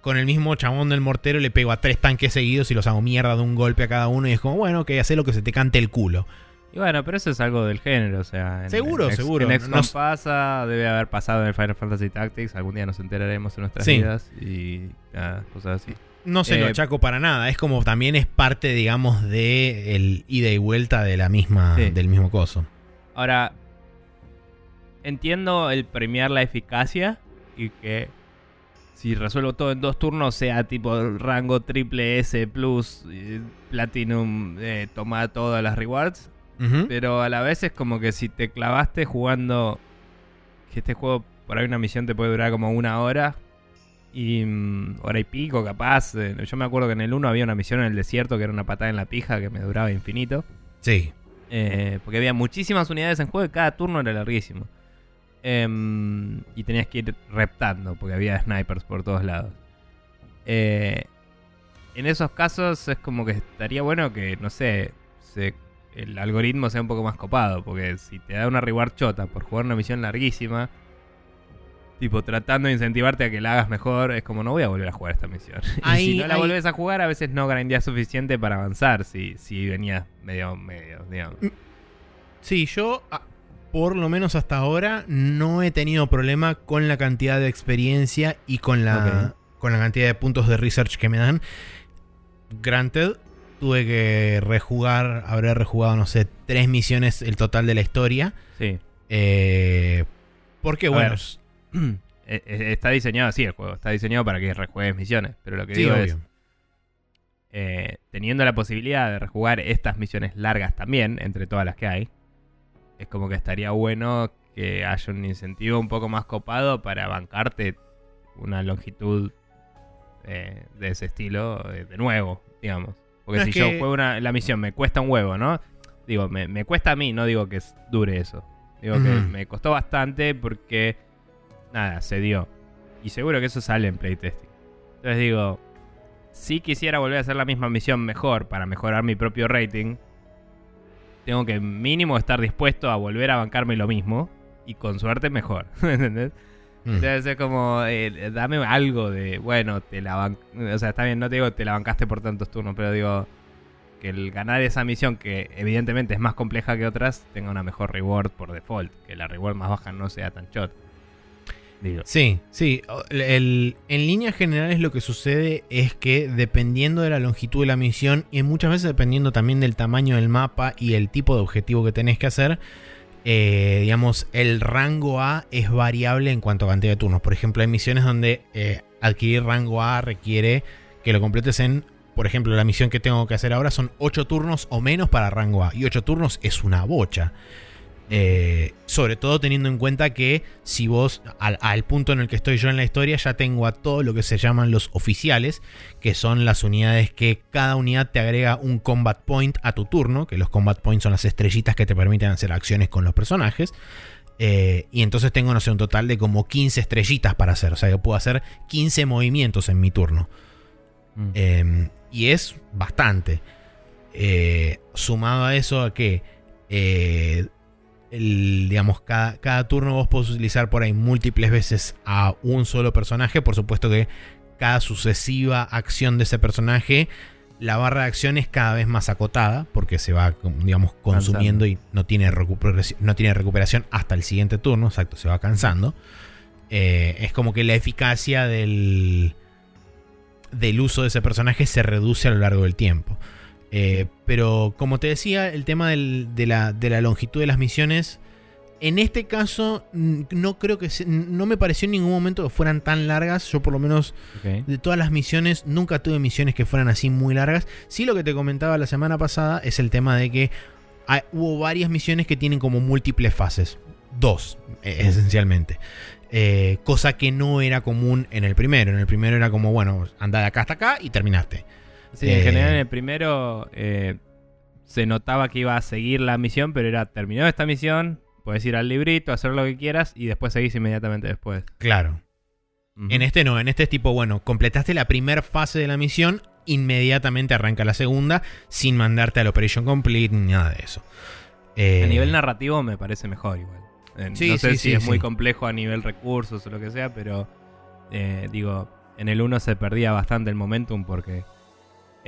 con el mismo chabón del mortero le pego a tres tanques seguidos y los hago mierda de un golpe a cada uno y es como, bueno, que hace lo que se te cante el culo. Y bueno, pero eso es algo del género, o sea... seguro, seguro. En XCOM pasa, debe haber pasado en el Final Fantasy Tactics, algún día nos enteraremos en nuestras vidas y cosas así. No se lo eh, achaco para nada, es como también es parte, digamos, de el ida y vuelta de la misma, del mismo coso. Ahora, entiendo el premiar la eficacia y que si resuelvo todo en dos turnos, sea tipo rango triple S plus eh, Platinum, eh, toma todas las rewards. Pero a la vez es como que si te clavaste jugando. Que este juego, por ahí una misión te puede durar como una hora. Y mm, hora y pico, capaz. Eh, yo me acuerdo que en el 1 había una misión en el desierto que era una patada en la pija que me duraba infinito. Sí. porque había muchísimas unidades en juego y cada turno era larguísimo. Em, y tenías que ir reptando porque había snipers por todos lados. Eh, en esos casos es como que estaría bueno que, no sé, el algoritmo sea un poco más copado. Porque si te da una reward chota por jugar una misión larguísima, tipo tratando de incentivarte a que la hagas mejor, es como no voy a volver a jugar esta misión. y si no la volvés a jugar, a veces no grandeas suficiente para avanzar si, si venías medio, medio, digamos. Mm. Sí, yo ah, por lo menos hasta ahora, no he tenido problema con la cantidad de experiencia y con la, con la cantidad de puntos de research que me dan. Granted, tuve que rejugar, habré rejugado, no sé, tres misiones el total de la historia. Sí. Eh, porque, bueno. E, e, está diseñado así el juego, está diseñado para que rejuegues misiones. Pero lo que digo es. Eh, teniendo la posibilidad de rejugar estas misiones largas también, entre todas las que hay, es como que estaría bueno que haya un incentivo un poco más copado para bancarte una longitud eh, de ese estilo eh, de nuevo, digamos. Porque si yo juego una, la misión, me cuesta un huevo, ¿no? Digo, me, cuesta a mí, no digo que dure eso. Digo que me costó bastante porque, nada, se dio. Y seguro que eso sale en playtesting. Entonces digo, si quisiera volver a hacer la misma misión mejor para mejorar mi propio rating, tengo que mínimo estar dispuesto a volver a bancarme lo mismo y con suerte mejor. ¿Entendés? Mm. Entonces es como, eh, dame algo de, bueno, te la ban o sea, está bien, no te digo te la bancaste por tantos turnos, pero digo que el ganar esa misión, que evidentemente es más compleja que otras, tenga una mejor reward por default, que la reward más baja no sea tan shot. Sí, sí. en líneas generales lo que sucede es que dependiendo de la longitud de la misión y muchas veces dependiendo también del tamaño del mapa y el tipo de objetivo que tenés que hacer, eh, digamos, el rango A es variable en cuanto a cantidad de turnos. Por ejemplo, hay misiones donde eh, adquirir rango A requiere que lo completes en, por ejemplo, la misión que tengo que hacer ahora son 8 turnos o menos para rango A. Y 8 turnos es una bocha. Eh, sobre todo teniendo en cuenta que si vos, al, punto en el que estoy yo en la historia, ya tengo a todo lo que se llaman los oficiales, que son las unidades que cada unidad te agrega un combat point a tu turno, que los combat points son las estrellitas que te permiten hacer acciones con los personajes. Eh, y entonces tengo, no sé, un total de como 15 estrellitas para hacer. O sea, yo puedo hacer 15 movimientos en mi turno. Mm. Em, y es bastante. Eh, sumado a eso a que digamos, cada, turno vos podés utilizar por ahí múltiples veces a un solo personaje. Por supuesto que cada sucesiva acción de ese personaje, la barra de acción es cada vez más acotada porque se va, digamos, consumiendo y no tiene, recuperación, no tiene recuperación hasta el siguiente turno. Exacto, se va cansando. Eh, es como que la eficacia del, del uso de ese personaje se reduce a lo largo del tiempo. Eh, pero como te decía, el tema de, la, longitud de las misiones, en este caso no creo que no me pareció en ningún momento que fueran tan largas. Yo por lo menos de todas las misiones nunca tuve misiones que fueran así muy largas. Sí lo que te comentaba la semana pasada es el tema de que hubo varias misiones que tienen como múltiples fases. Dos, e, esencialmente. Eh, cosa que no era común en el primero. En el primero era como, bueno, anda de acá hasta acá y terminaste. Sí, en general en eh, el primero eh, se notaba que iba a seguir la misión, pero era terminó esta misión, puedes ir al librito, hacer lo que quieras y después seguís inmediatamente después. Claro. En este no, en este es tipo, bueno, completaste la primera fase de la misión, inmediatamente arranca la segunda, sin mandarte al Operation Complete ni nada de eso. a nivel narrativo me parece mejor igual no sé si es muy complejo a nivel recursos o lo que sea, pero eh, digo, en el 1 se perdía bastante el momentum porque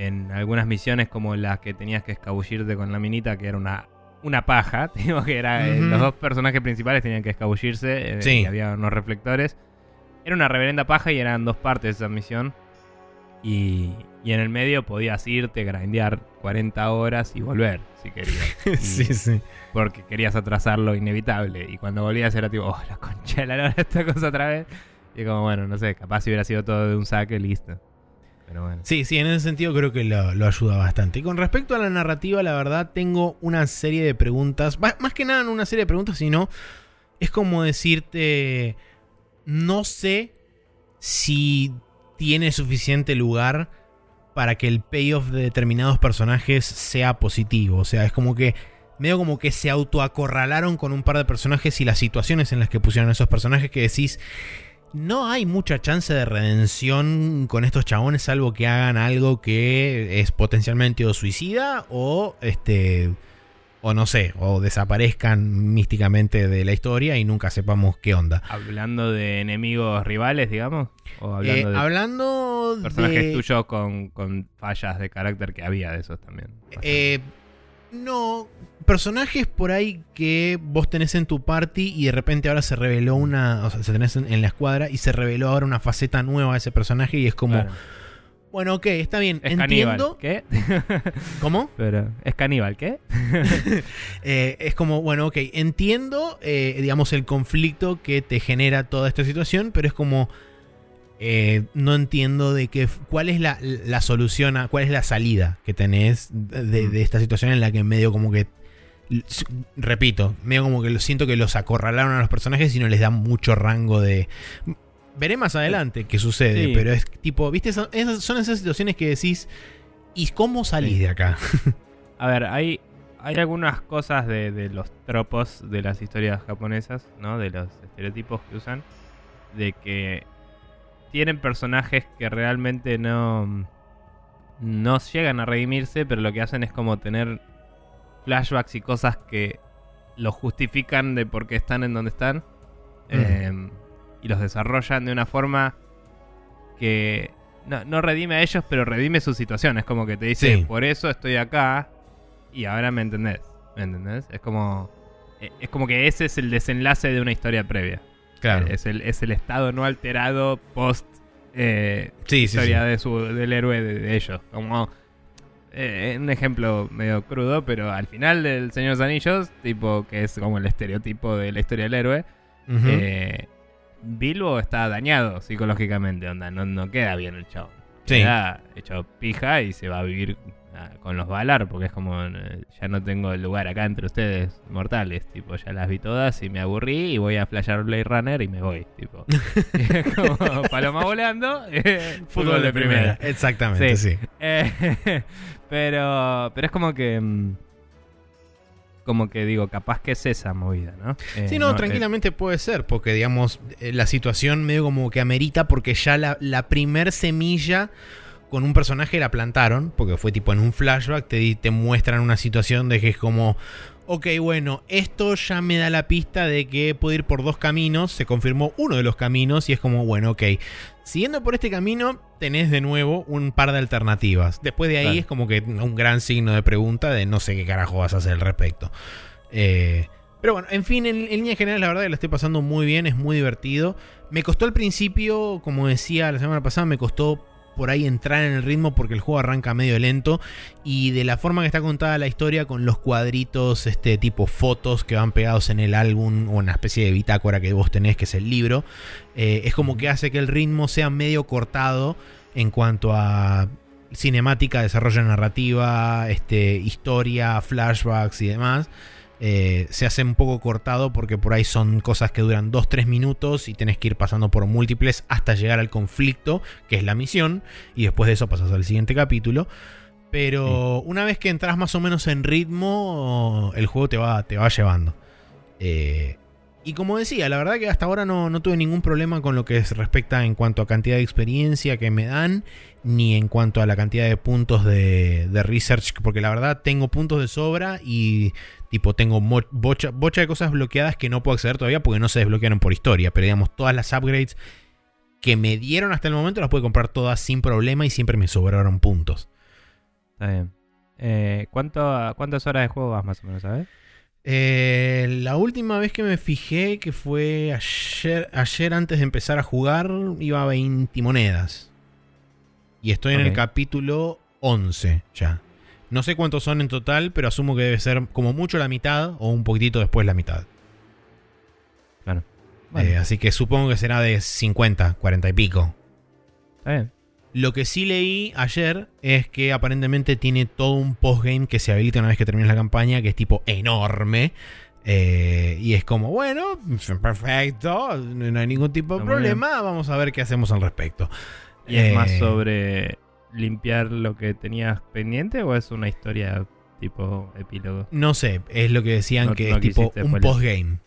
en algunas misiones como las que tenías que escabullirte con la minita, que era una, una paja, digo que era, eh, los dos personajes principales tenían que escabullirse eh, y había unos reflectores. Era una reverenda paja y eran dos partes de esa misión. Y, y en el medio podías irte, grindear 40 horas y volver, si querías. sí, sí. Porque querías atrasar lo inevitable. Y cuando volvías era tipo, oh, la concha de la lora, esta cosa otra vez. Y como, bueno, no sé, capaz si hubiera sido todo de un saque, listo. Sí, sí, en ese sentido creo que lo, ayuda bastante. Y con respecto a la narrativa, la verdad, tengo una serie de preguntas. Más que nada, no una serie de preguntas, sino. Es como decirte. No sé si tiene suficiente lugar para que el payoff de determinados personajes sea positivo. O sea, es como que medio como que se autoacorralaron con un par de personajes y las situaciones en las que pusieron esos personajes que decís, no hay mucha chance de redención con estos chabones salvo que hagan algo que es potencialmente o suicida o este o no sé, o desaparezcan místicamente de la historia y nunca sepamos qué onda. Hablando de enemigos rivales, digamos. O hablando, eh, de hablando personajes tuyos con, fallas de carácter que había de esos también. Eh, no, personajes por ahí que vos tenés en tu party y de repente ahora se reveló una, o sea, se tenés en, la escuadra y se reveló ahora una faceta nueva de ese personaje y es como... Bueno, ok, está bien. Es entiendo. ¿Qué? ¿Cómo? Pero, ¿es caníbal? ¿Qué? Eh, es como, bueno, ok, entiendo, eh, digamos, el conflicto que te genera toda esta situación, pero es como. Eh, no entiendo de qué. ¿Cuál es la, solución, a, cuál es la salida que tenés de, de, esta situación en la que medio como que. Repito, medio como que lo siento que los acorralaron a los personajes y no les dan mucho rango de Veré más adelante qué sucede, pero es tipo, ¿viste? Son esas, situaciones que decís, ¿y cómo salís de acá? A ver, hay, hay algunas cosas de, los tropos de las historias japonesas, ¿no? De los estereotipos que usan, de que tienen personajes que realmente no, no llegan a redimirse, pero lo que hacen es como tener flashbacks y cosas que los justifican de por qué están en donde están. Eh, y los desarrollan de una forma que no, redime a ellos, pero redime su situación. Es como que te dice, por eso estoy acá y ahora me entendés. ¿Me entendés? Es como, e, es como que ese es el desenlace de una historia previa. Claro. Es el, es el estado no alterado post eh, historia De su, del héroe de, ellos. Como eh, un ejemplo medio crudo, pero al final del Señor de los Anillos, tipo que es como el estereotipo de la historia del héroe, Bilbo está dañado psicológicamente, onda, no, no queda bien el chavo. Queda hecho pija y se va a vivir con los Valar, porque es como, eh, ya no tengo el lugar acá entre ustedes mortales, tipo, ya las vi todas y me aburrí y voy a flashear Blade Runner y me voy, tipo. como paloma volando, eh, fútbol, de primera. Exactamente, sí. Eh, pero, pero es como que... Mm, como que digo, capaz que es esa movida, ¿no? Eh, sí, no, tranquilamente puede ser, porque digamos, la situación medio como que amerita, porque ya la, la primer semilla con un personaje la plantaron, porque fue tipo en un flashback, te, te muestran una situación de que es como, ok, bueno, esto ya me da la pista de que puedo ir por dos caminos, se confirmó uno de los caminos y es como, bueno, ok, Siguiendo por este camino, tenés de nuevo un par de alternativas. Después de ahí es como que un gran signo de pregunta de no sé qué carajo vas a hacer al respecto. Eh, pero bueno, en fin, en, línea general, la verdad que lo estoy pasando muy bien, es muy divertido. Me costó al principio, como decía la semana pasada, me costó por ahí entrar en el ritmo porque el juego arranca medio lento y de la forma que está contada la historia con los cuadritos, este tipo fotos que van pegados en el álbum o una especie de bitácora que vos tenés que es el libro, eh, es como que hace que el ritmo sea medio cortado en cuanto a cinemática, desarrollo narrativa, este, historia, flashbacks y demás. Eh, se hace un poco cortado porque por ahí son cosas que duran 2-3 minutos y tenés que ir pasando por múltiples hasta llegar al conflicto, que es la misión, y después de eso pasas al siguiente capítulo. Pero una vez que entras más o menos en ritmo, el juego te va, te va llevando. Eh, y como decía, la verdad que hasta ahora no, tuve ningún problema con lo que respecta en cuanto a cantidad de experiencia que me dan, ni en cuanto a la cantidad de puntos de, research, porque la verdad tengo puntos de sobra y Tipo, tengo bocha, de cosas bloqueadas que no puedo acceder todavía porque no se desbloquearon por historia. Pero digamos, todas las upgrades que me dieron hasta el momento las pude comprar todas sin problema y siempre me sobraron puntos. Está bien. Eh, ¿Cuántas horas de juego vas más o menos, sabes? Eh, la última vez que me fijé, que fue ayer, ayer antes de empezar a jugar, iba a 20 monedas. Y estoy en el capítulo 11 ya. No sé cuántos son en total, pero asumo que debe ser como mucho la mitad o un poquitito después la mitad. Claro. Eh, así que supongo que será de 50, 40 y pico. Lo que sí leí ayer es que aparentemente tiene todo un postgame que se habilita una vez que termines la campaña, que es tipo enorme. Eh, y es como, bueno, perfecto, no hay ningún tipo de problema, vamos a ver qué hacemos al respecto. Y es más eh, sobre limpiar lo que tenías pendiente o es una historia tipo epílogo? No sé, es lo que decían que es tipo un postgame.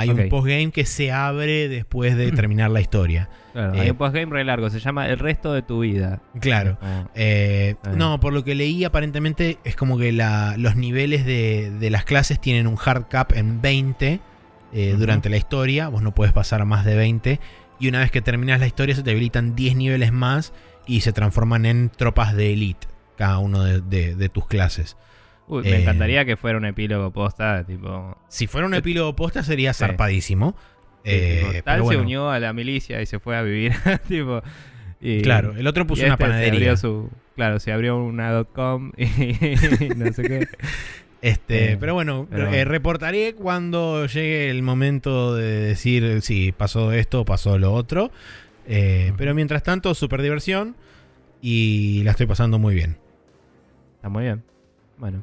Hay un postgame que se abre después de terminar la historia. hay eh, un postgame re largo, se llama El resto de tu vida. Claro. Ah. Eh, no, por lo que leí, aparentemente es como que los niveles de, las clases tienen un hard cap en 20 eh, durante la historia. Vos no puedes pasar a más de 20. Y una vez que terminas la historia, se te habilitan 10 niveles más y se transforman en tropas de elite, cada uno de, tus clases. Me eh, encantaría que fuera un epílogo posta, tipo... Si fuera un epílogo posta sería zarpadísimo. Eh, tal se unió a la milicia y se fue a vivir, tipo... claro, el otro puso una este panadería. claro, se abrió una .com y no sé qué. Este, eh, pero bueno, reportaré cuando llegue el momento de decir si pasó esto o pasó lo otro. Eh, pero mientras tanto, super diversión y la estoy pasando muy bien. Está muy bien. Bueno.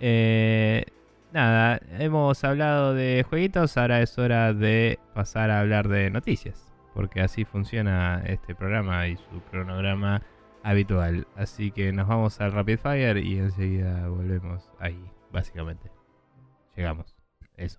Eh, nada, hemos hablado de jueguitos, ahora es hora de pasar a hablar de noticias. Porque así funciona este programa y su cronograma habitual. Así que nos vamos al Rapid Fire y enseguida volvemos ahí, básicamente. Llegamos. Eso.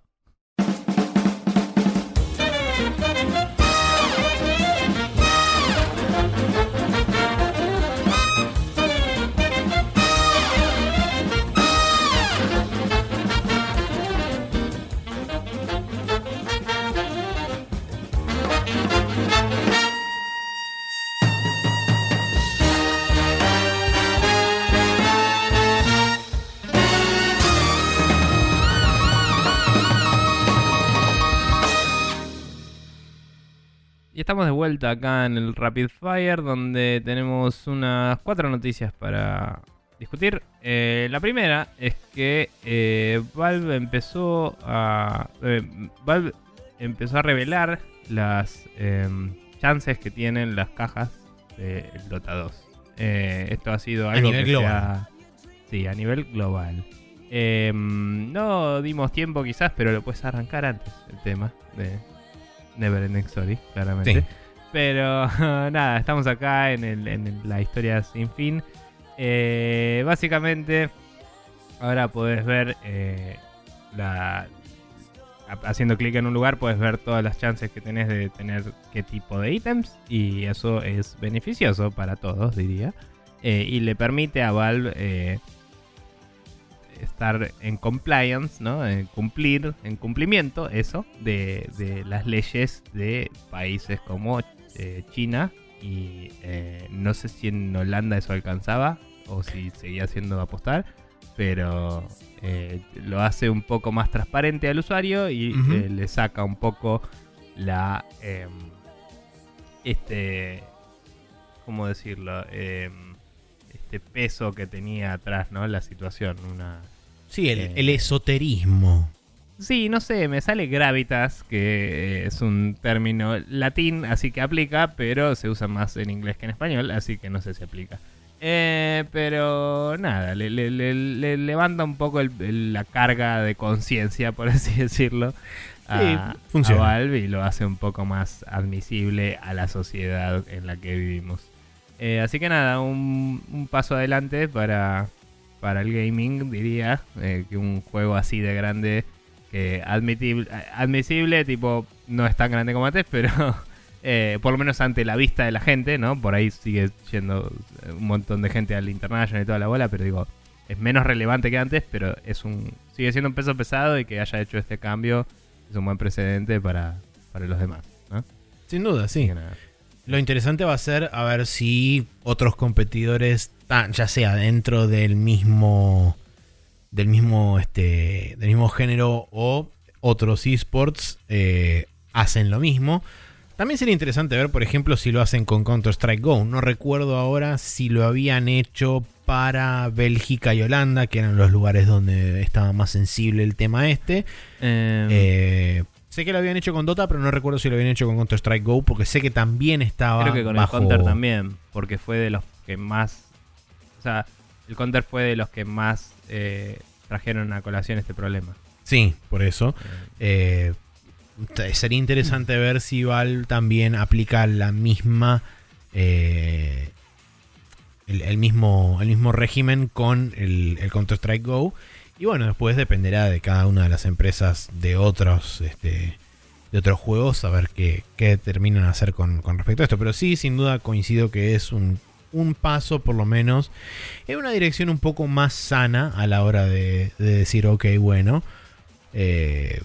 Y estamos de vuelta acá en el Rapid Fire, donde tenemos unas cuatro noticias para discutir. Eh, la primera es que eh, Valve empezó a. Eh, Valve empezó a revelar las em, chances que tienen las cajas de Dota 2. esto ha sido algo a nivel global. sí, a nivel global. Em, no dimos tiempo quizás, pero lo puedes arrancar antes el tema de Neverending Story, claramente. Pero nada, estamos acá en, la historia sin fin. Eh, básicamente, ahora puedes ver eh, la. Haciendo clic en un lugar, puedes ver todas las chances que tenés de tener qué tipo de ítems. Y eso es beneficioso para todos, diría. Eh, y le permite a Valve estar en compliance, ¿no? En cumplir, en cumplimiento, eso, de, las leyes de países como eh, China y eh, no sé si en Holanda eso alcanzaba o si seguía haciendo apostar, pero eh, lo hace un poco más transparente al usuario y le saca un poco la... Em, este ¿cómo decirlo? Em, este peso que tenía atrás, ¿no? La situación. Una, sí, el, eh, el esoterismo. Sí, no sé, me sale gravitas, que es un término latín, así que aplica, pero se usa más en inglés que en español, así que no sé si aplica. Eh, pero nada, le, levanta un poco la carga de conciencia, por así decirlo, a, Valve y lo hace un poco más admisible a la sociedad en la que vivimos. Eh, así que nada, un, paso adelante para, para el gaming, diría, eh, que un juego así de grande, que admitible, admisible, tipo, no es tan grande como antes, pero Eh, por lo menos ante la vista de la gente, ¿no? Por ahí sigue yendo un montón de gente al International y toda la bola, pero digo, es menos relevante que antes, pero es un sigue siendo un peso pesado y que haya hecho este cambio es un buen precedente para, para los demás, ¿no? Sin duda, sí. Lo interesante va a ser a ver si otros competidores, ya sea dentro del mismo del mismo este del mismo género o otros esports eh, hacen lo mismo también sería interesante ver, por ejemplo, si lo hacen con Counter-Strike Go. No recuerdo ahora si lo habían hecho para Bélgica y Holanda, que eran los lugares donde estaba más sensible el tema este. Em. Eh, sé que lo habían hecho con Dota, pero no recuerdo si lo habían hecho con Counter-Strike Go, porque sé que también estaba. Creo que con el Counter también, porque fue de los que más. O sea, el Counter fue de los que más eh, trajeron a colación este problema. Sí, por eso. Eh, sería interesante ver si Val también aplica la misma. Eh, el, mismo, el mismo régimen con el, Counter-Strike Go. Y bueno, después dependerá de cada una de las empresas de otros, este, de otros juegos, a ver qué, qué terminan a hacer con, respecto a esto. Pero sí, sin duda coincido que es un, un, paso, por lo menos, en una dirección un poco más sana a la hora de, de decir, ok, bueno. Eh,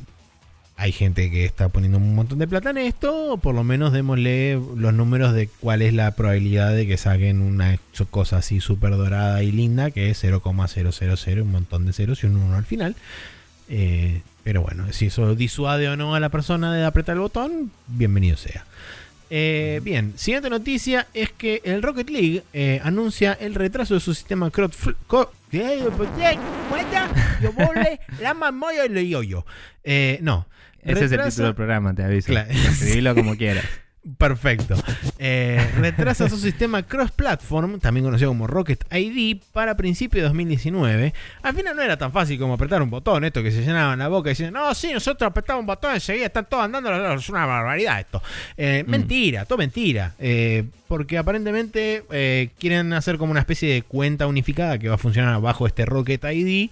hay gente que está poniendo un montón de plata en esto, por lo menos démosle los números de cuál es la probabilidad de que saquen una cosa así súper dorada y linda, que es 0,000, un montón de ceros y un 1 al final. Eh, pero bueno, si eso disuade o no a la persona de apretar el botón, bienvenido sea. Eh, bien, siguiente noticia es que el Rocket League eh, anuncia el retraso de su sistema no, ese es el título del programa, te aviso. Claro. Escribilo como quieras. Perfecto. Eh, retrasa su sistema cross-platform, también conocido como Rocket ID, para principios de 2019. Al final no era tan fácil como apretar un botón, esto que se llenaban la boca y decían, no, sí, nosotros apretamos un botón, enseguida están todos andando, es una barbaridad esto. Eh, mm. Mentira, todo mentira. Eh, porque aparentemente quieren hacer como una especie de cuenta unificada que va a funcionar bajo este Rocket ID.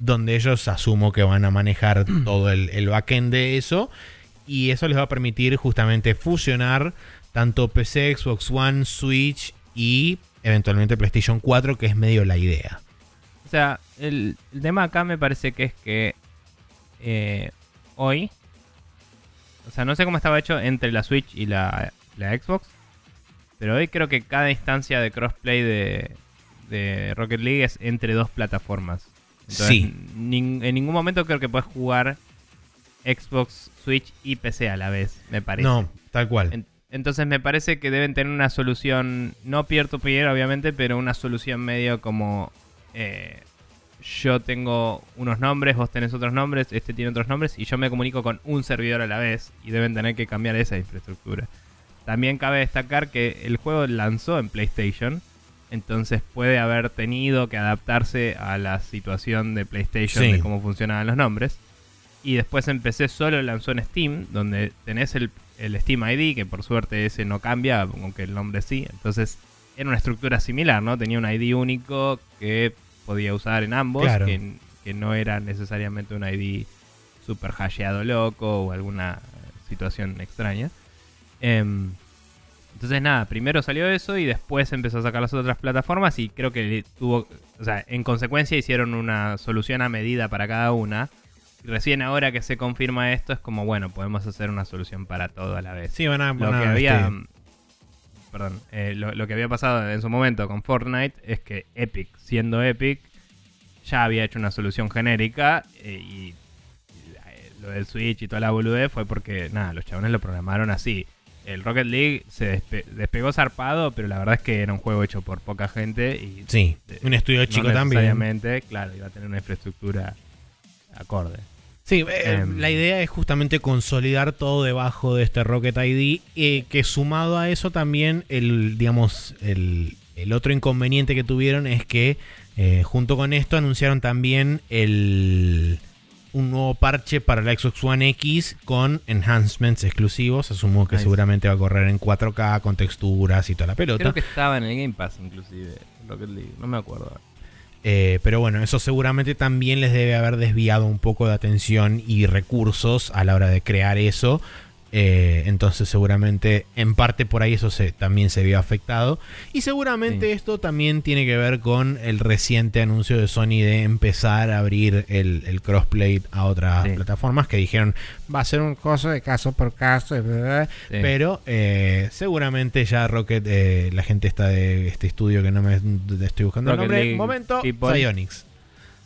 donde ellos asumo que van a manejar todo el, el backend de eso y eso les va a permitir justamente fusionar tanto PC, Xbox One, Switch y eventualmente PlayStation 4, que es medio la idea. O sea, el, tema acá me parece que es que eh, hoy, o sea, no sé cómo estaba hecho entre la Switch y la, Xbox, pero hoy creo que cada instancia de crossplay de, de Rocket League es entre dos plataformas. sí. en ningún momento creo que puedes jugar Xbox, Switch y PC a la vez, me parece. No, tal cual. entonces me parece que deben tener una solución, no peer-to-peer obviamente, pero una solución medio como eh, yo tengo unos nombres, vos tenés otros nombres, este tiene otros nombres y yo me comunico con un servidor a la vez y deben tener que cambiar esa infraestructura. También cabe destacar que el juego lanzó en PlayStation, entonces puede haber tenido que adaptarse a la situación de PlayStation de cómo funcionaban los nombres. Y después empecé solo lanzó en Steam, donde tenés el, Steam ID, que por suerte ese no cambia, aunque el nombre sí. Entonces era una estructura similar, ¿no? Tenía un ID único que podía usar en ambos, que, no era necesariamente un ID super hasheado loco o alguna situación extraña. Em, entonces nada, primero salió eso y después empezó a sacar las otras plataformas y creo que tuvo, o sea, en consecuencia hicieron una solución a medida para cada una y recién ahora que se confirma esto es como, bueno, podemos hacer una solución para todo a la vez. Sí, van a... lo que había... Este, perdón, eh, lo, que había pasado en su momento con Fortnite es que Epic, siendo Epic, ya había hecho una solución genérica eh, y, lo del Switch y toda la boludez fue porque, nada, los chabones lo programaron así. el Rocket League se despegó zarpado, pero la verdad es que era un juego hecho por poca gente. y Sí, un estudio chico no también. claro, iba a tener una infraestructura acorde. Sí, eh, em, la idea es justamente consolidar todo debajo de este Rocket ID, eh, que sumado a eso también, el, digamos, el, otro inconveniente que tuvieron es que eh, junto con esto anunciaron también el un nuevo parche para la Xbox One X con enhancements exclusivos. Asumo que seguramente va a correr en 4K con texturas y toda la pelota. Creo que estaba en el Game Pass inclusive, Rocket League, no me acuerdo. Eh, pero bueno, eso seguramente también les debe haber desviado un poco de atención y recursos a la hora de crear eso. Eh, entonces seguramente en parte por ahí eso se, también se vio afectado. Y seguramente esto también tiene que ver con el reciente anuncio de Sony de empezar a abrir el, crossplay a otras plataformas que dijeron va a ser un coso de caso por caso. Pero eh, seguramente ya Rocket, eh, la gente está de este estudio que no me estoy buscando el nombre. momento, Psyonix.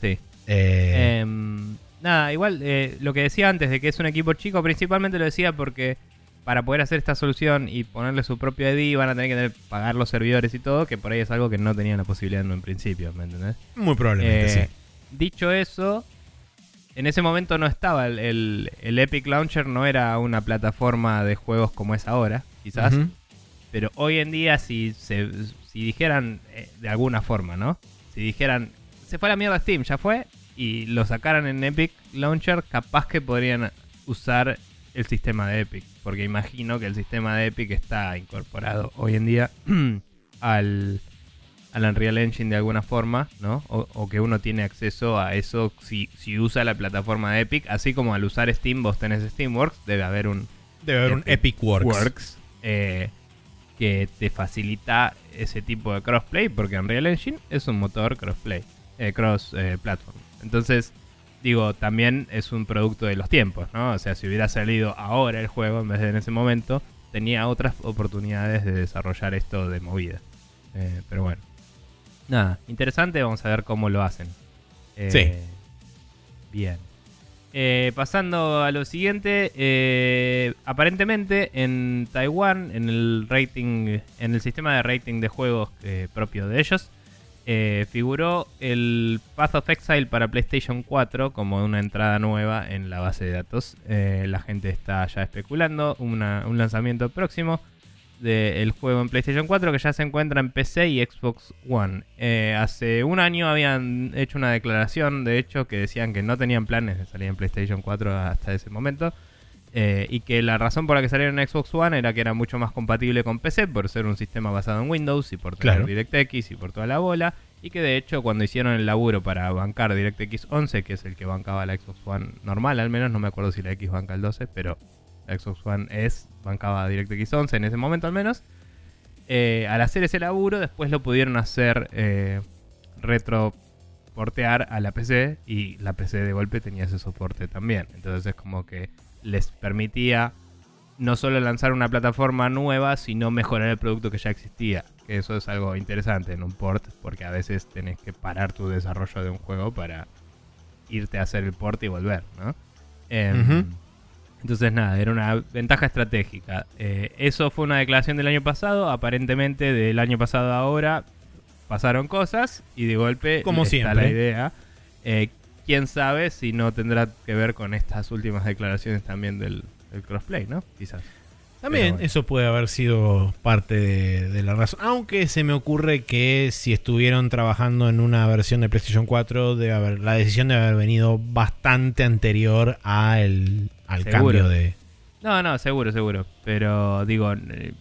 Sí. Em, nada, igual eh, lo que decía antes de que es un equipo chico, principalmente lo decía porque para poder hacer esta solución y ponerle su propio ID van a tener que pagar los servidores y todo, que por ahí es algo que no tenían la posibilidad en principio, ¿me entendés? Muy probablemente, eh, sí. Dicho eso, en ese momento no estaba, el, Epic Launcher no era una plataforma de juegos como es ahora, quizás. Pero hoy en día, si, se, si dijeran eh, de alguna forma, ¿no? Si dijeran, se fue a la mierda Steam, ya fue, y lo sacaran en Epic Launcher, capaz que podrían usar el sistema de Epic. Porque imagino que el sistema de Epic está incorporado hoy en día al, al Unreal Engine de alguna forma, ¿no? O, que uno tiene acceso a eso si, si, usa la plataforma de Epic. Así como al usar Steam, vos tenés Steamworks, debe haber un... Debe haber un Epic Works. Eh, que te facilita ese tipo de crossplay, porque Unreal Engine es un motor crossplay, eh, cross eh, platform. Entonces, digo, también es un producto de los tiempos, ¿no? O sea, si hubiera salido ahora el juego en vez de en ese momento, tenía otras oportunidades de desarrollar esto de movida. Eh, pero bueno. Nada, interesante, vamos a ver cómo lo hacen. Eh, sí. Bien. Eh, pasando a lo siguiente, aparentemente en Taiwán, en el rating, en el sistema de rating de juegos propio de ellos, eh, figuró el Path of Exile para PlayStation 4 como una entrada nueva en la base de datos. Eh, la gente está ya especulando un lanzamiento próximo del juego en PlayStation 4 que ya se encuentra en PC y Xbox One. Eh, hace un año habían hecho una declaración, de hecho, que decían que no tenían planes de salir en PlayStation 4 hasta ese momento. Eh, y que la razón por la que salieron en Xbox One era que era mucho más compatible con PC por ser un sistema basado en Windows y por tener DirectX y por toda la bola. Y que de hecho cuando hicieron el laburo para bancar DirectX 11, que es el que bancaba la Xbox One normal al menos, no me acuerdo si la X banca el 12, pero la Xbox One es, bancaba DirectX 11 en ese momento al menos. Eh, al hacer ese laburo después lo pudieron hacer eh, retroportear a la PC y la PC de golpe tenía ese soporte también. Entonces es como que les permitía no solo lanzar una plataforma nueva, sino mejorar el producto que ya existía. Que eso es algo interesante en un port, porque a veces tenés que parar tu desarrollo de un juego para irte a hacer el port y volver, ¿no? Em, entonces, nada, era una ventaja estratégica. Eh, eso fue una declaración del año pasado. Aparentemente, del año pasado a ahora pasaron cosas y de golpe Como está siempre. la idea. Eh, quién sabe si no tendrá que ver con estas últimas declaraciones también del, crossplay, ¿no? Quizás. También eso puede haber sido parte de, la razón. Aunque se me ocurre que si estuvieron trabajando en una versión de PlayStation 4, debe haber, la decisión debe haber venido bastante anterior a el, al cambio de. No, no, seguro, seguro. Pero digo. Eh,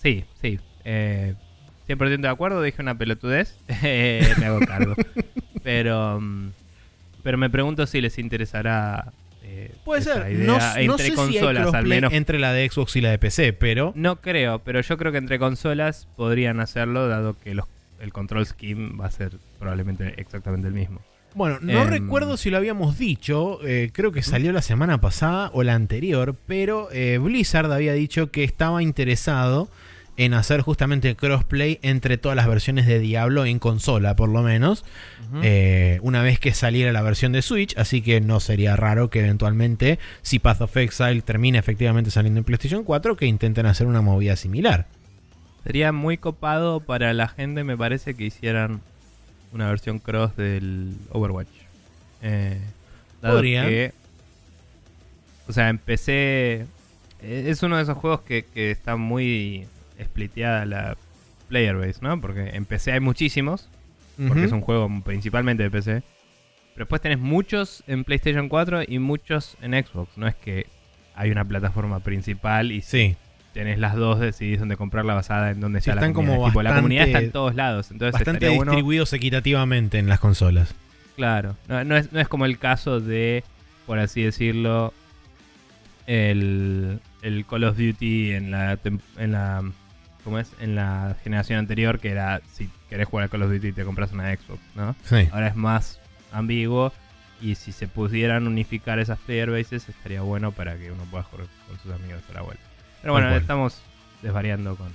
sí, sí. Eh, 100% de acuerdo, dije una pelotudez. me hago cargo. pero, mm, pero me pregunto si les interesará. Eh, Puede ser. no, entre consolas, al menos. Entre la de Xbox y la de PC, pero. No creo, pero yo creo que entre consolas podrían hacerlo, dado que los, el control scheme va a ser probablemente exactamente el mismo. Bueno, no em, recuerdo si lo habíamos dicho, eh, creo que salió la semana pasada o la anterior, pero eh, Blizzard había dicho que estaba interesado en hacer justamente crossplay entre todas las versiones de Diablo en consola, por lo menos, eh, una vez que saliera la versión de Switch, así que no sería raro que eventualmente, si Path of Exile termine efectivamente saliendo en PlayStation 4, que intenten hacer una movida similar. Sería muy copado para la gente, me parece, que hicieran una versión cross del Overwatch. Eh, Podría. o sea, empecé. Eh, es uno de esos juegos que, que está muy spliteada la player base, ¿no? Porque en PC hay muchísimos, porque es un juego principalmente de PC. Pero después tenés muchos en PlayStation 4 y muchos en Xbox. No es que hay una plataforma principal y sí. tenés las dos, decidís dónde comprarla basada en dónde está la comunidad. Como la comunidad está en todos lados. Entonces bastante distribuidos equitativamente en las consolas. Claro. No, es, no es como el caso de, por así decirlo, el, el Call of Duty en la, en la como es en la generación anterior, que era si querés jugar a Call of Duty te compras una Xbox, ¿no? Sí. Ahora es más ambiguo y si se pudieran unificar esas player bases estaría bueno para que uno pueda jugar con sus amigos a la vuelta. Pero bueno, estamos desvariando con,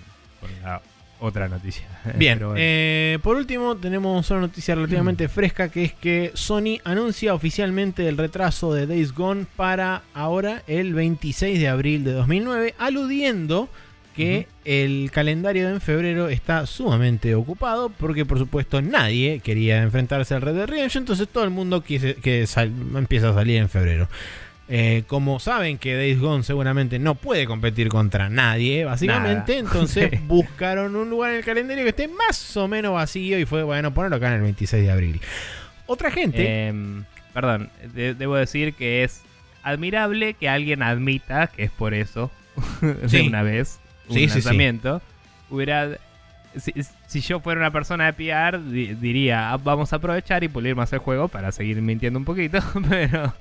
la otra noticia. Bien, eh, por último tenemos una noticia relativamente fresca que es que Sony anuncia oficialmente el retraso de Days Gone para ahora el 26 de abril de 2009, aludiendo que el calendario en febrero está sumamente ocupado porque por supuesto nadie quería enfrentarse al Red Dead Redemption, entonces todo el mundo quiere que empieza a salir en febrero. Eh, como saben que Days Gone seguramente no puede competir contra nadie, básicamente, entonces buscaron un lugar en el calendario que esté más o menos vacío y fue, bueno, ponerlo acá en el 26 de abril. Otra gente... Em, perdón, debo decir que es admirable que alguien admita que es por eso de una vez un lanzamiento, hubiera. Si, yo fuera una persona de PR, diría, ah, vamos a aprovechar y pulir más el juego para seguir mintiendo un poquito, pero.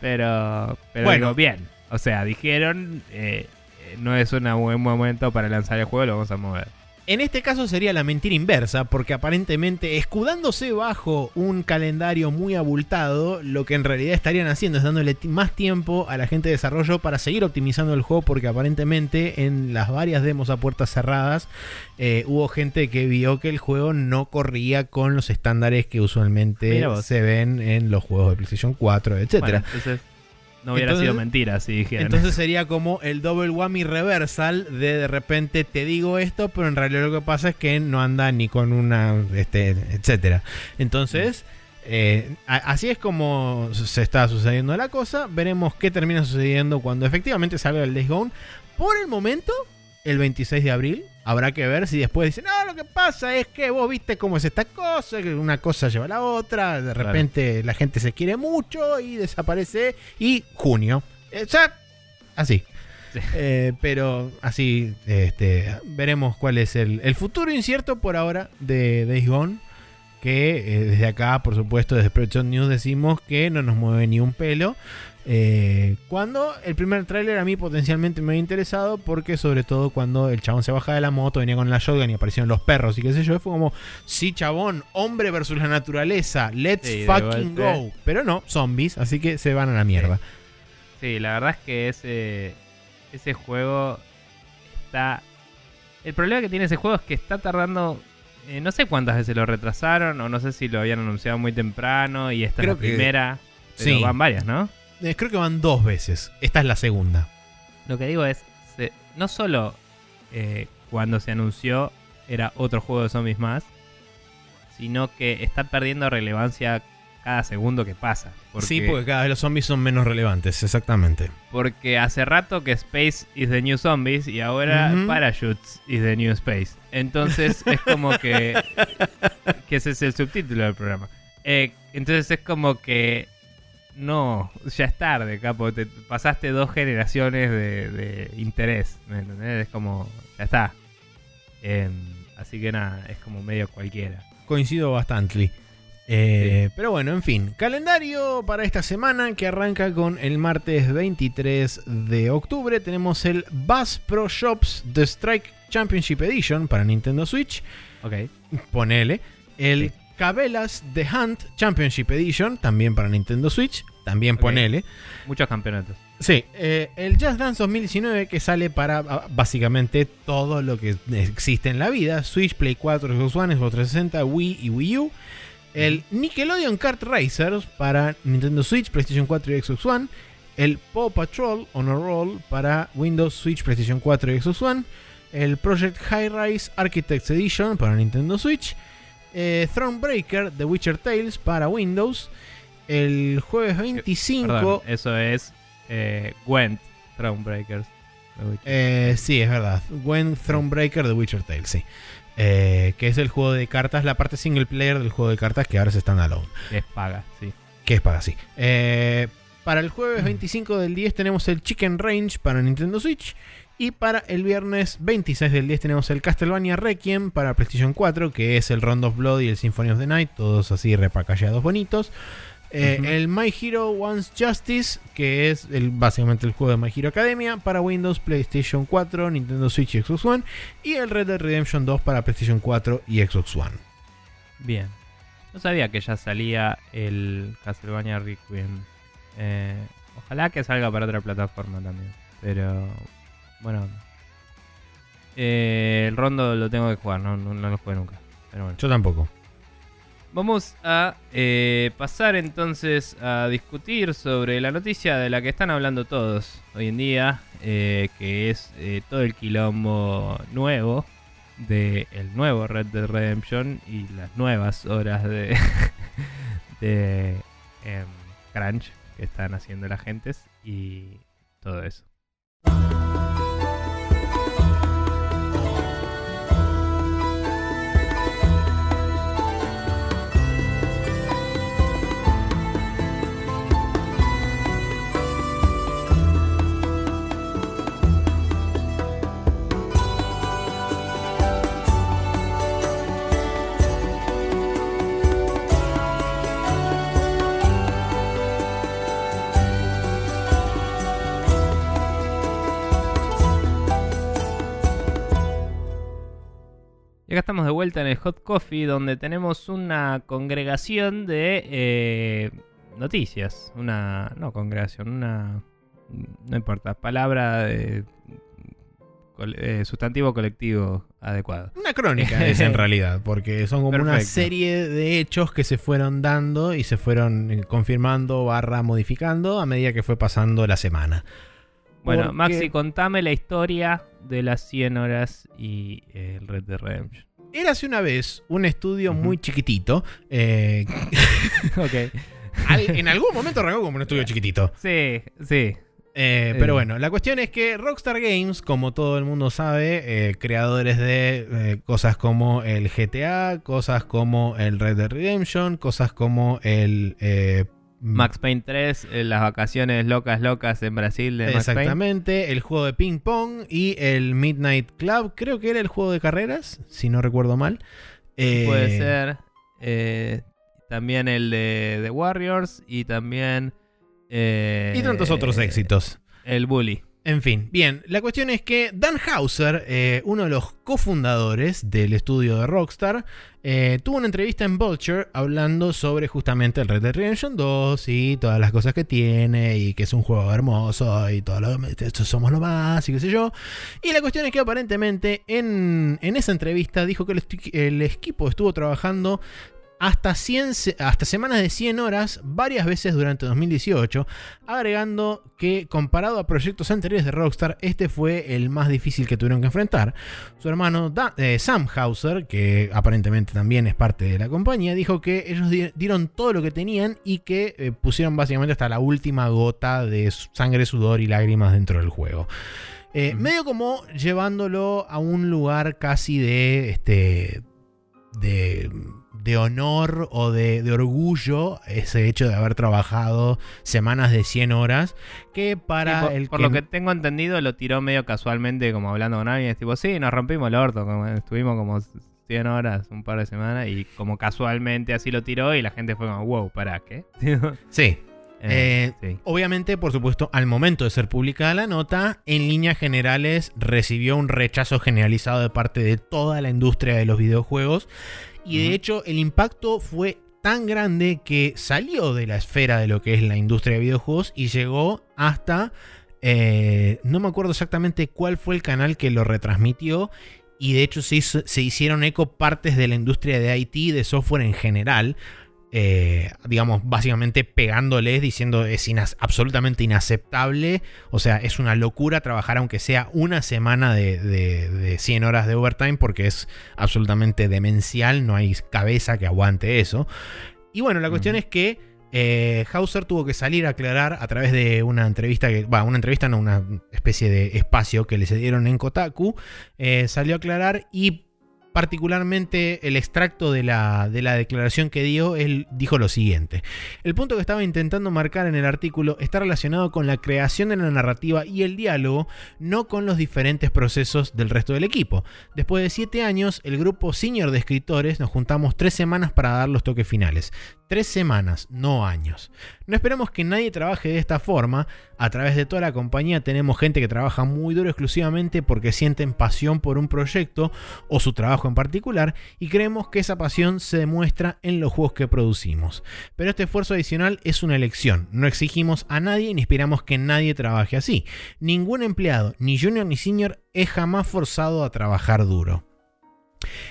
Pero. Pero bueno. bien. O sea, dijeron, eh, eh, no es un buen momento para lanzar el juego, lo vamos a mover. En este caso sería la mentira inversa, porque aparentemente escudándose bajo un calendario muy abultado, lo que en realidad estarían haciendo es dándole más tiempo a la gente de desarrollo para seguir optimizando el juego, porque aparentemente en las varias demos a puertas cerradas eh, hubo gente que vio que el juego no corría con los estándares que usualmente se ven en los juegos de PlayStation 4, etc. No hubiera sido mentira si dijeran. Entonces sería como el double whammy reversal de de repente te digo esto, pero en realidad lo que pasa es que no anda ni con una, este, etcétera. Entonces, eh, así es como se está sucediendo la cosa. Veremos qué termina sucediendo cuando efectivamente salga el Days Gone. Por el momento, el 26 de abril. Habrá que ver si después dicen, no, lo que pasa es que vos viste cómo es esta cosa, que una cosa lleva a la otra, de repente la gente se quiere mucho y desaparece, y junio. O sea, así. Eh, pero así este, veremos cuál es el, futuro incierto por ahora de Days Gone. Que eh, desde acá, por supuesto, desde Project News decimos que no nos mueve ni un pelo. Eh, cuando el primer tráiler a mí potencialmente me había interesado, porque sobre todo cuando el chabón se baja de la moto, venía con la shotgun y aparecieron los perros y qué sé yo, fue como, sí chabón, hombre versus la naturaleza, let's fucking go. Pero no, zombies, así que se van a la mierda. Sí, la verdad es que ese, ese juego está... El problema que tiene ese juego es que está tardando eh, no sé cuántas veces lo retrasaron o no sé si lo habían anunciado muy temprano y esta es la primera. Pero sí. van varias, ¿no? Eh, creo que van dos veces. Esta es la segunda. Lo que digo es, no solo eh, cuando se anunció era otro juego de zombies más, sino que está perdiendo relevancia cada segundo que pasa. sí, porque cada vez los zombies son menos relevantes, exactamente. Porque hace rato que Space is the new zombies y ahora Parachutes is the new Space. Entonces es como que... que ese es el subtítulo del programa. Eh, entonces es como que no, ya es tarde, capo. Te pasaste dos generaciones de, interés. ¿Me entendés? Es como, ya está. Em, así que nada, es como medio cualquiera. Coincido bastante. Eh, pero bueno, en fin, calendario para esta semana que arranca con el martes 23 de octubre. Tenemos el Bass Pro Shops The Strike Championship Edition para Nintendo Switch. Ok. Ponele. El Cabela's The Hunt Championship Edition, también para Nintendo Switch, también ponele. Muchos campeonatos. Sí, eh, el Just Dance 2019 que sale para ah, básicamente todo lo que existe en la vida: Switch, Play 4, Xbox One, Xbox 360, Wii y Wii U. El Nickelodeon Kart Racers para Nintendo Switch, PlayStation 4 y Xbox One. El Paw Patrol Honor Roll para Windows, Switch, PlayStation 4 y Xbox One. El Project High Rise Architects Edition para Nintendo Switch. Eh, Thronebreaker The Witcher Tales para Windows. El jueves 25. eso es eh, Gwent Thronebreakers. Eh, sí, es verdad. Gwent Thronebreaker The Witcher Tales, sí. Eh, que es el juego de cartas, la parte single player del juego de cartas que ahora se están alone. Que es paga, sí. Que es paga, sí. Para el jueves 25 del 10 tenemos el Chicken Range para Nintendo Switch. Y para el viernes 26 del 10 tenemos el Castlevania Requiem para PlayStation 4, que es el Round of Blood y el Symphony of the Night, todos así repacallados bonitos. Eh, el My Hero Wants Justice, que es el, básicamente el juego de My Hero Academia para Windows, PlayStation 4, Nintendo Switch y Xbox One. Y el Red Dead Redemption 2 para PlayStation 4 y Xbox One. Bien. No sabía que ya salía el Castlevania Requiem. Eh, ojalá que salga para otra plataforma también. Pero bueno. Eh, el rondo lo tengo que jugar, no, no, no lo jugué nunca. Pero bueno. Yo tampoco. Vamos a eh, pasar entonces a discutir sobre la noticia de la que están hablando todos hoy en día, eh, que es eh, todo el quilombo nuevo del el nuevo Red Dead Redemption y las nuevas horas de, de em, crunch que están haciendo la gente y todo eso. Y acá estamos de vuelta en el Hot Coffee, donde tenemos una congregación de eh, noticias. Una. No, congregación, una. No importa, palabra de. Eh, sustantivo colectivo adecuado. Una crónica es en realidad, porque son como una serie de hechos que se fueron dando y se fueron eh, confirmando barra modificando a medida que fue pasando la semana. Bueno, Maxi, contame la historia de las 100 horas y el Red Dead Redemption. Érase una vez un estudio muy chiquitito. Eh, ok. en algún momento arrancó como un estudio chiquitito. Sí, sí. Eh, pero bueno, la cuestión es que Rockstar Games, como todo el mundo sabe, eh, creadores de cosas como el GTA, cosas como el Red Dead Redemption, cosas como el. Max Payne 3, eh, las vacaciones locas locas en Brasil de Exactamente, el juego de ping pong y el Midnight Club, creo que era el juego de carreras, si no recuerdo mal. Puede eh, ser. Eh, también el de, The Warriors y también... y tantos otros éxitos. El Bully. En fin, bien, la cuestión es que Dan Hauser, eh, uno de los cofundadores del estudio de Rockstar, eh, tuvo una entrevista en Vulture hablando sobre justamente el Red Dead Redemption 2 y todas las cosas que tiene y que es un juego hermoso y todo lo esto somos lo más y qué sé yo. Y la cuestión es que aparentemente en, esa entrevista dijo que el equipo estuvo trabajando hasta, 100, hasta semanas de 100 horas varias veces durante 2018, agregando que comparado a proyectos anteriores de Rockstar, este fue el más difícil que tuvieron que enfrentar. Su hermano eh, Sam Hauser, que aparentemente también es parte de la compañía, dijo que ellos dieron todo lo que tenían y que eh, pusieron básicamente hasta la última gota de sangre, sudor y lágrimas dentro del juego. Eh, medio como llevándolo a un lugar casi de este de de honor o de, orgullo ese hecho de haber trabajado semanas de 100 horas que para por, el por lo que tengo entendido lo tiró medio casualmente como hablando con alguien, es tipo, sí, nos rompimos el orto, como, estuvimos como 100 horas, un par de semanas y como casualmente así lo tiró y la gente fue como, wow, ¿para qué? sí. Eh, obviamente, por supuesto, al momento de ser publicada la nota, en líneas generales recibió un rechazo generalizado de parte de toda la industria de los videojuegos. Y de hecho, el impacto fue tan grande que salió de la esfera de lo que es la industria de videojuegos y llegó hasta... Eh, no me acuerdo exactamente cuál fue el canal que lo retransmitió. Y de hecho se, se, hicieron eco partes de la industria de IT, de software en general, eh, digamos, básicamente pegándoles, diciendo es absolutamente inaceptable, o sea, es una locura trabajar aunque sea una semana de, de, 100 horas de overtime porque es absolutamente demencial, no hay cabeza que aguante eso. Y bueno, la cuestión es que eh, Hauser tuvo que salir a aclarar a través de una entrevista, que, va, una entrevista, no, una especie de espacio que le dieron en Kotaku, eh, salió a aclarar y particularmente el extracto de la, de la, declaración que dio, él dijo lo siguiente. El punto que estaba intentando marcar en el artículo está relacionado con la creación de la narrativa y el diálogo, no con los diferentes procesos del resto del equipo. Después de siete años, el grupo senior de escritores nos juntamos tres semanas para dar los toques finales. Tres semanas, no años. No esperamos que nadie trabaje de esta forma. A través de toda la compañía tenemos gente que trabaja muy duro exclusivamente porque sienten pasión por un proyecto o su trabajo en particular y creemos que esa pasión se demuestra en los juegos que producimos. Pero este esfuerzo adicional es una elección. No exigimos a nadie ni esperamos que nadie trabaje así. Ningún empleado, ni junior ni senior, es jamás forzado a trabajar duro.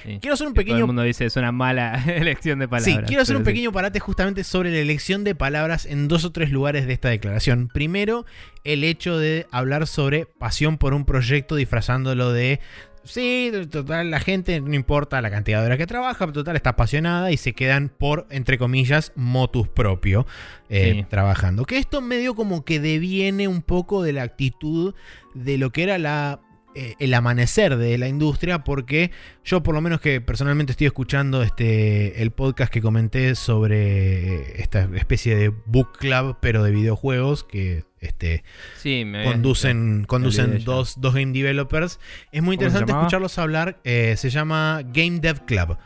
Quiero hacer un pequeño. Todo el mundo dice es una mala elección de palabras. Sí, quiero hacer un pequeño parate justamente sobre la elección de palabras en dos o tres lugares de esta declaración. Primero, el hecho de hablar sobre pasión por un proyecto disfrazándolo de. Sí, total, la gente no importa la cantidad de horas que trabaja, total está apasionada y se quedan por, entre comillas, motus propio eh, trabajando. Que esto medio como que deviene un poco de la actitud de lo que era la eh, el amanecer de la industria porque yo por lo menos que personalmente estoy escuchando este, el podcast que comenté sobre esta especie de book club pero de videojuegos que este, conducen, conducen dos, game developers. Es muy interesante escucharlos hablar. Eh, se llama Game Dev Club.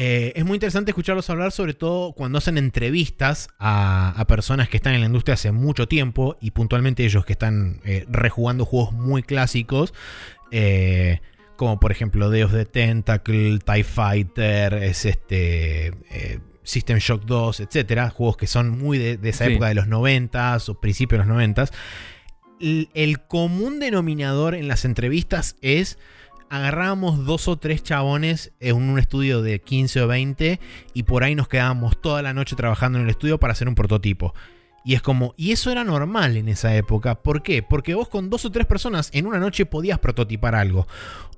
Eh, es muy interesante escucharlos hablar, sobre todo cuando hacen entrevistas a, personas que están en la industria hace mucho tiempo y puntualmente ellos que están eh, rejugando juegos muy clásicos. Eh, como por ejemplo Deus the Tentacle, TIE Fighter, es este, System Shock 2, etcétera, juegos que son muy de, esa época de los 90 o principios de los 90 el común denominador en las entrevistas es agarrábamos dos o tres chabones en un estudio de 15 o 20 y por ahí nos quedábamos toda la noche trabajando en el estudio para hacer un prototipo. Y es como, y eso era normal en esa época. ¿Por qué? Porque vos con dos o tres personas en una noche podías prototipar algo.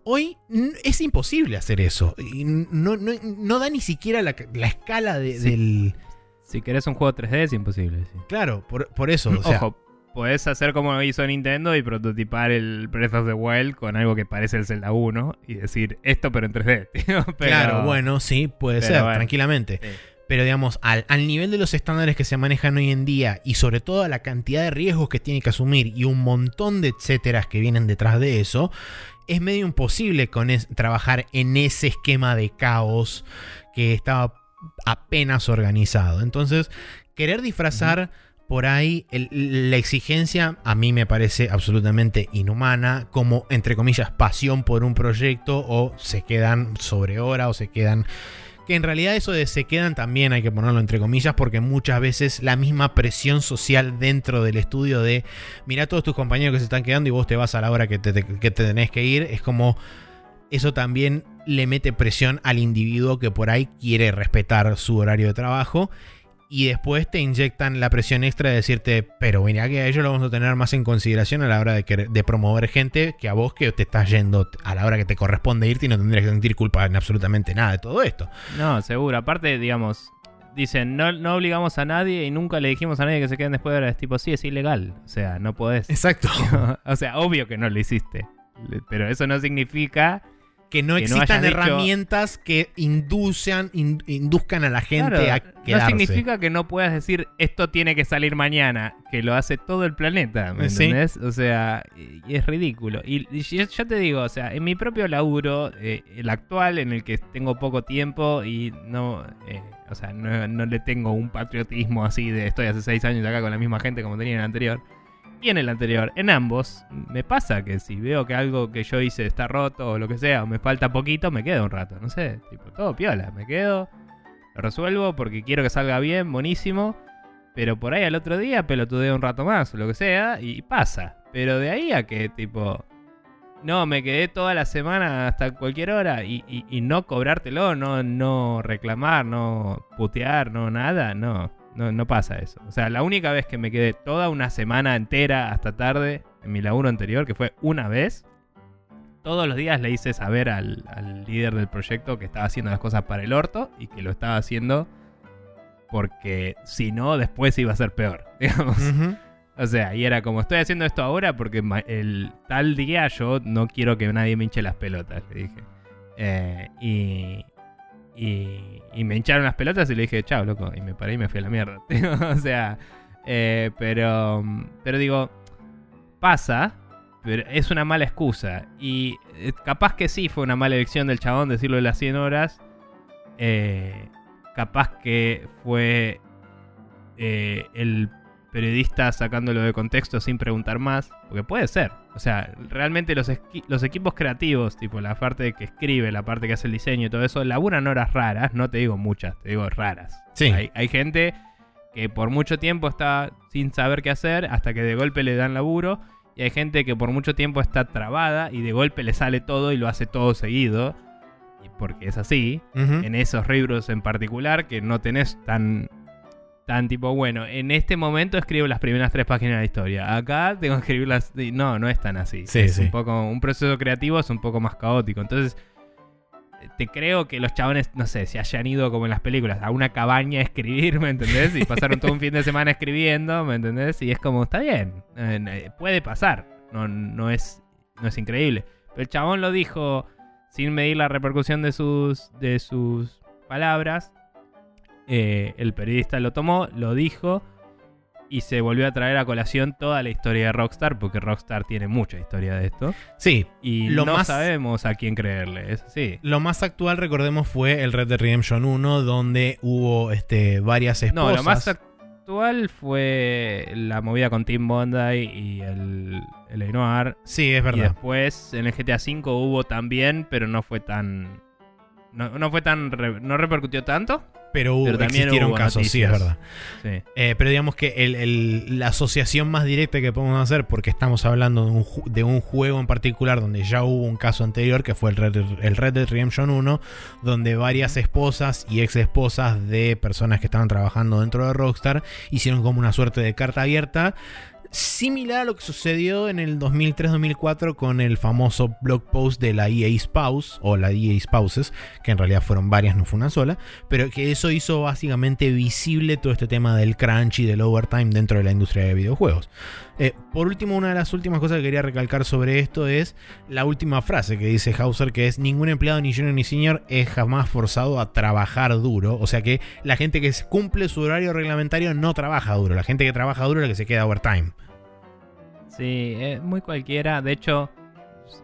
Hoy es imposible hacer eso. No, no, da ni siquiera la, escala del... Si querés un juego 3D es imposible. Claro, por, eso. O sea, Puedes hacer como hizo Nintendo y prototipar el Breath of the Wild con algo que parece el Zelda 1 y decir esto pero en 3D. claro, bueno, sí, puede ser, tranquilamente. Pero digamos, al, nivel de los estándares que se manejan hoy en día y sobre todo a la cantidad de riesgos que tiene que asumir y un montón de etcéteras que vienen detrás de eso, es medio imposible con trabajar en ese esquema de caos que estaba apenas organizado. Entonces, querer disfrazar por ahí la exigencia a mí me parece absolutamente inhumana, como entre comillas pasión por un proyecto o se quedan sobre hora o se quedan... Que en realidad eso de se quedan también hay que ponerlo entre comillas porque muchas veces la misma presión social dentro del estudio de mira todos tus compañeros que se están quedando y vos te vas a la hora que que te tenés que ir, es como eso también le mete presión al individuo que por ahí quiere respetar su horario de trabajo y después te inyectan la presión extra de decirte, pero mira que a ellos lo vamos a tener más en consideración a la hora de, de promover gente que a vos que te estás yendo a la hora que te corresponde irte y no tendrías que sentir culpa en absolutamente nada de todo esto. No, seguro. Aparte, digamos, dicen, no, no obligamos a nadie y nunca le dijimos a nadie que se queden después de ahora. Es tipo, sí, es ilegal. O sea, no podés. Exacto. o sea, obvio que no lo hiciste. Pero eso no significa que no existan herramientas que inducen, induzcan a la gente a quedarse. No significa que no puedas decir esto tiene que salir mañana, que lo hace todo el planeta, ¿me entendés? O sea, es ridículo. Y, yo, te digo, o sea, en mi propio laburo, eh, el actual, en el que tengo poco tiempo y no, eh, o sea, no, no le tengo un patriotismo así de estoy hace seis años acá con la misma gente como tenía en el anterior y en el anterior. En ambos me pasa que si veo que algo que yo hice está roto o lo que sea, o me falta poquito, me quedo un rato. No sé, tipo, todo piola. Me quedo, lo resuelvo porque quiero que salga bien, buenísimo. Pero por ahí al otro día pelotudeo un rato más o lo que sea y pasa. Pero de ahí a que, tipo, no, me quedé toda la semana hasta cualquier hora y, y no cobrártelo, no, no reclamar, no putear, no nada, no. No, no pasa eso. O sea, la única vez que me quedé toda una semana entera hasta tarde en mi laburo anterior, que fue una vez, todos los días le hice saber al, líder del proyecto que estaba haciendo las cosas para el orto y que lo estaba haciendo porque si no, después iba a ser peor, digamos. O sea, y era como, estoy haciendo esto ahora porque el tal día yo no quiero que nadie me hinche las pelotas, le dije. Eh, y, y, me hincharon las pelotas y le dije, chao, loco. Y me paré y me fui a la mierda. o sea, eh, pero, pero digo, pasa, pero es una mala excusa. Y eh, capaz que sí fue una mala elección del chabón decirlo de las 100 horas. Eh, capaz que fue el periodista sacándolo de contexto sin preguntar más, porque puede ser. O sea, realmente los, los equipos creativos, tipo la parte que escribe, la parte que hace el diseño y todo eso, laburan horas raras, no te digo muchas, te digo raras. Sí. Hay, gente que por mucho tiempo está sin saber qué hacer hasta que de golpe le dan laburo. Y hay gente que por mucho tiempo está trabada y de golpe le sale todo y lo hace todo seguido. Porque es así. En esos libros en particular, que no tenés tan tan tipo, bueno, en este momento escribo las primeras tres páginas de la historia. Acá tengo que escribirlas. No, no es tan así. Sí, es sí. Un, poco, un proceso creativo es un poco más caótico. Entonces, te creo que los chabones, no sé, se hayan ido como en las películas, a una cabaña a escribir, ¿me entendés? Y pasaron todo un fin de semana escribiendo, ¿me entendés? Y es como, está bien, eh, puede pasar. No, no, es, no es increíble. Pero el chabón lo dijo sin medir la repercusión de sus, de sus palabras eh, el periodista lo tomó, lo dijo y se volvió a traer a colación toda la historia de Rockstar, porque Rockstar tiene mucha historia de esto. Sí. Y lo no sabemos a quién creerle, es Lo más actual, recordemos, fue el Red Dead Redemption 1, donde hubo este, varias esposas. No, lo más actual fue la movida con Tim Bondi y el, el. Sí, es verdad. Y después en el GTA V hubo también, pero no fue tan... No, no fue tan... no repercutió tanto. Pero, hubo, también existieron casos, sí, es verdad. Eh, pero digamos que la asociación más directa que podemos hacer, porque estamos hablando de un, de un, juego en particular donde ya hubo un caso anterior, que fue el Red, el Red Dead Redemption 1, donde varias esposas y ex esposas de personas que estaban trabajando dentro de Rockstar hicieron como una suerte de carta abierta similar a lo que sucedió en el 2003-2004 con el famoso blog post de la EA Spouse o la EA Spouses, que en realidad fueron varias, no fue una sola, pero que eso hizo básicamente visible todo este tema del crunch y del overtime dentro de la industria de videojuegos. Eh, por último, una de las últimas cosas que quería recalcar sobre esto es la última frase que dice Hauser, que es ningún empleado ni junior ni senior es jamás forzado a trabajar duro. O sea que la gente que cumple su horario reglamentario no trabaja duro. La gente que trabaja duro es la que se queda overtime. Sí, es muy cualquiera. De hecho,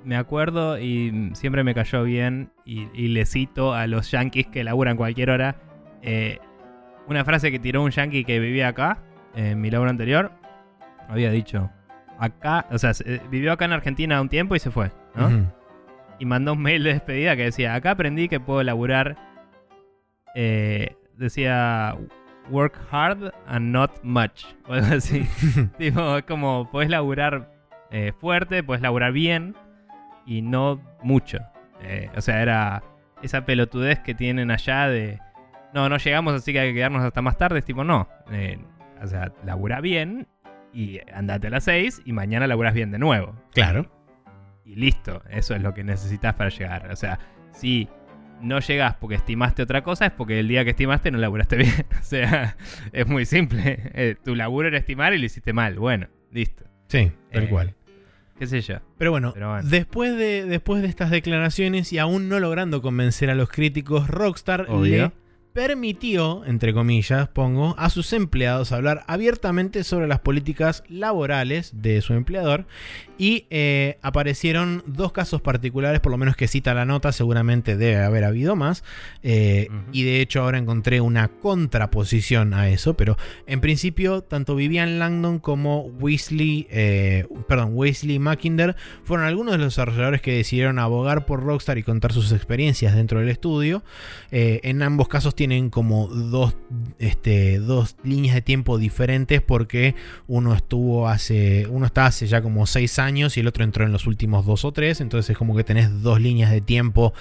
me acuerdo y siempre me cayó bien y, le cito a los yankees que laburan cualquier hora. Eh, una frase que tiró un yankee que vivía acá, en mi laburo anterior, había dicho, acá, o sea, vivió acá en Argentina un tiempo y se fue, ¿no? Y mandó un mail de despedida que decía, acá aprendí que puedo laburar, eh, decía, work hard and not much. O algo así. tipo, es como, puedes laburar eh, fuerte, puedes laburar bien y no mucho. Eh, o sea, era esa pelotudez que tienen allá de, no, no llegamos, así que hay que quedarnos hasta más tarde. Es tipo, no. Eh, o sea, labura bien y andate a las 6 y mañana laburas bien de nuevo. Claro. Y listo, eso es lo que necesitas para llegar. O sea, si no llegas porque estimaste otra cosa, es porque el día que estimaste no laburaste bien. o sea, es muy simple. Eh, tu laburo era estimar y lo hiciste mal. Bueno, listo. Sí, tal eh, cual. qué sé yo. Pero bueno, Después, de, después de estas declaraciones y aún no logrando convencer a los críticos, Rockstar le permitió, entre comillas, pongo, a sus empleados hablar abiertamente sobre las políticas laborales de su empleador y eh, aparecieron dos casos particulares, por lo menos que cita la nota, seguramente debe haber habido más, eh, y de hecho ahora encontré una contraposición a eso, pero en principio tanto Vivian Langdon como Weasley, eh, perdón, Weasley Mackinder fueron algunos de los desarrolladores que decidieron abogar por Rockstar y contar sus experiencias dentro del estudio. en ambos casos tienen tienen como dos, este, dos líneas de tiempo diferentes porque uno estuvo hace, uno está hace ya como seis años y el otro entró en los últimos dos o tres, entonces es como que tenés dos líneas de tiempo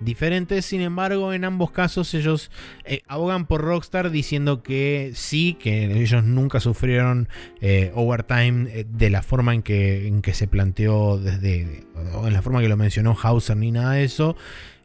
diferentes. Sin embargo, en ambos casos ellos eh, abogan por Rockstar diciendo que sí, que ellos nunca sufrieron eh, overtime eh, de la forma en que, en que se planteó desde, o en la forma que lo mencionó Hauser ni nada de eso.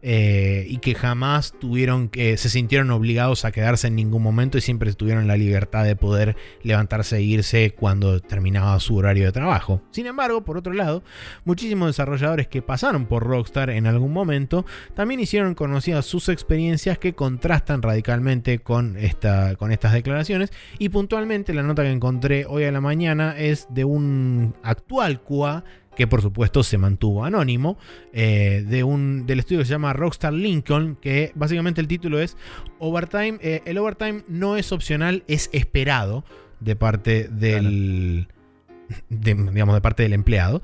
Eh, y que jamás tuvieron que se sintieron obligados a quedarse en ningún momento y siempre tuvieron la libertad de poder levantarse e irse cuando terminaba su horario de trabajo. Sin embargo, por otro lado, muchísimos desarrolladores que pasaron por Rockstar en algún momento también hicieron conocidas sus experiencias que contrastan radicalmente con, esta, con estas declaraciones y puntualmente la nota que encontré hoy a la mañana es de un actual QA que por supuesto se mantuvo anónimo, eh, de un, del estudio que se llama Rockstar Lincoln, que básicamente el título es Overtime, eh, el overtime no es opcional, es esperado de parte del, digamos, de parte del empleado.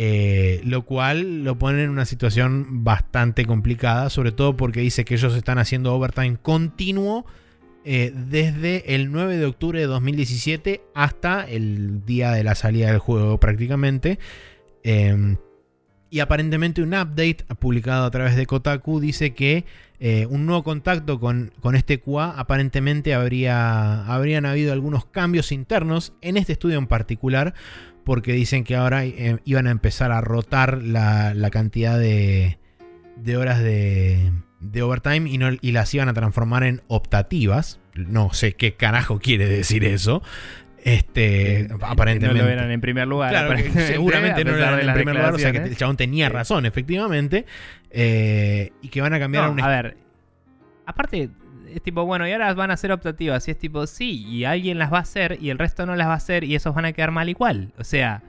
Eh, lo cual lo pone en una situación bastante complicada, sobre todo porque dice que ellos están haciendo overtime continuo desde el 9 de octubre de 2017 hasta el día de la salida del juego prácticamente. Em, y aparentemente un update publicado a través de Kotaku dice que eh, un nuevo contacto con, este QA aparentemente habría, habrían habido algunos cambios internos en este estudio en particular porque dicen que ahora eh, iban a empezar a rotar la, cantidad de, horas de, overtime y, y las iban a transformar en optativas. No sé qué carajo quiere decir eso. Este, aparentemente. No lo eran en primer lugar. seguramente no lo eran en primer lugar. O sea que el chabón tenía razón, efectivamente. Eh, y que van a cambiar a un. A ver. Aparte, es tipo, bueno, y ahora van a ser optativas. Y es tipo, sí, y alguien las va a hacer y el resto no las va a hacer y esos van a quedar mal igual. O sea,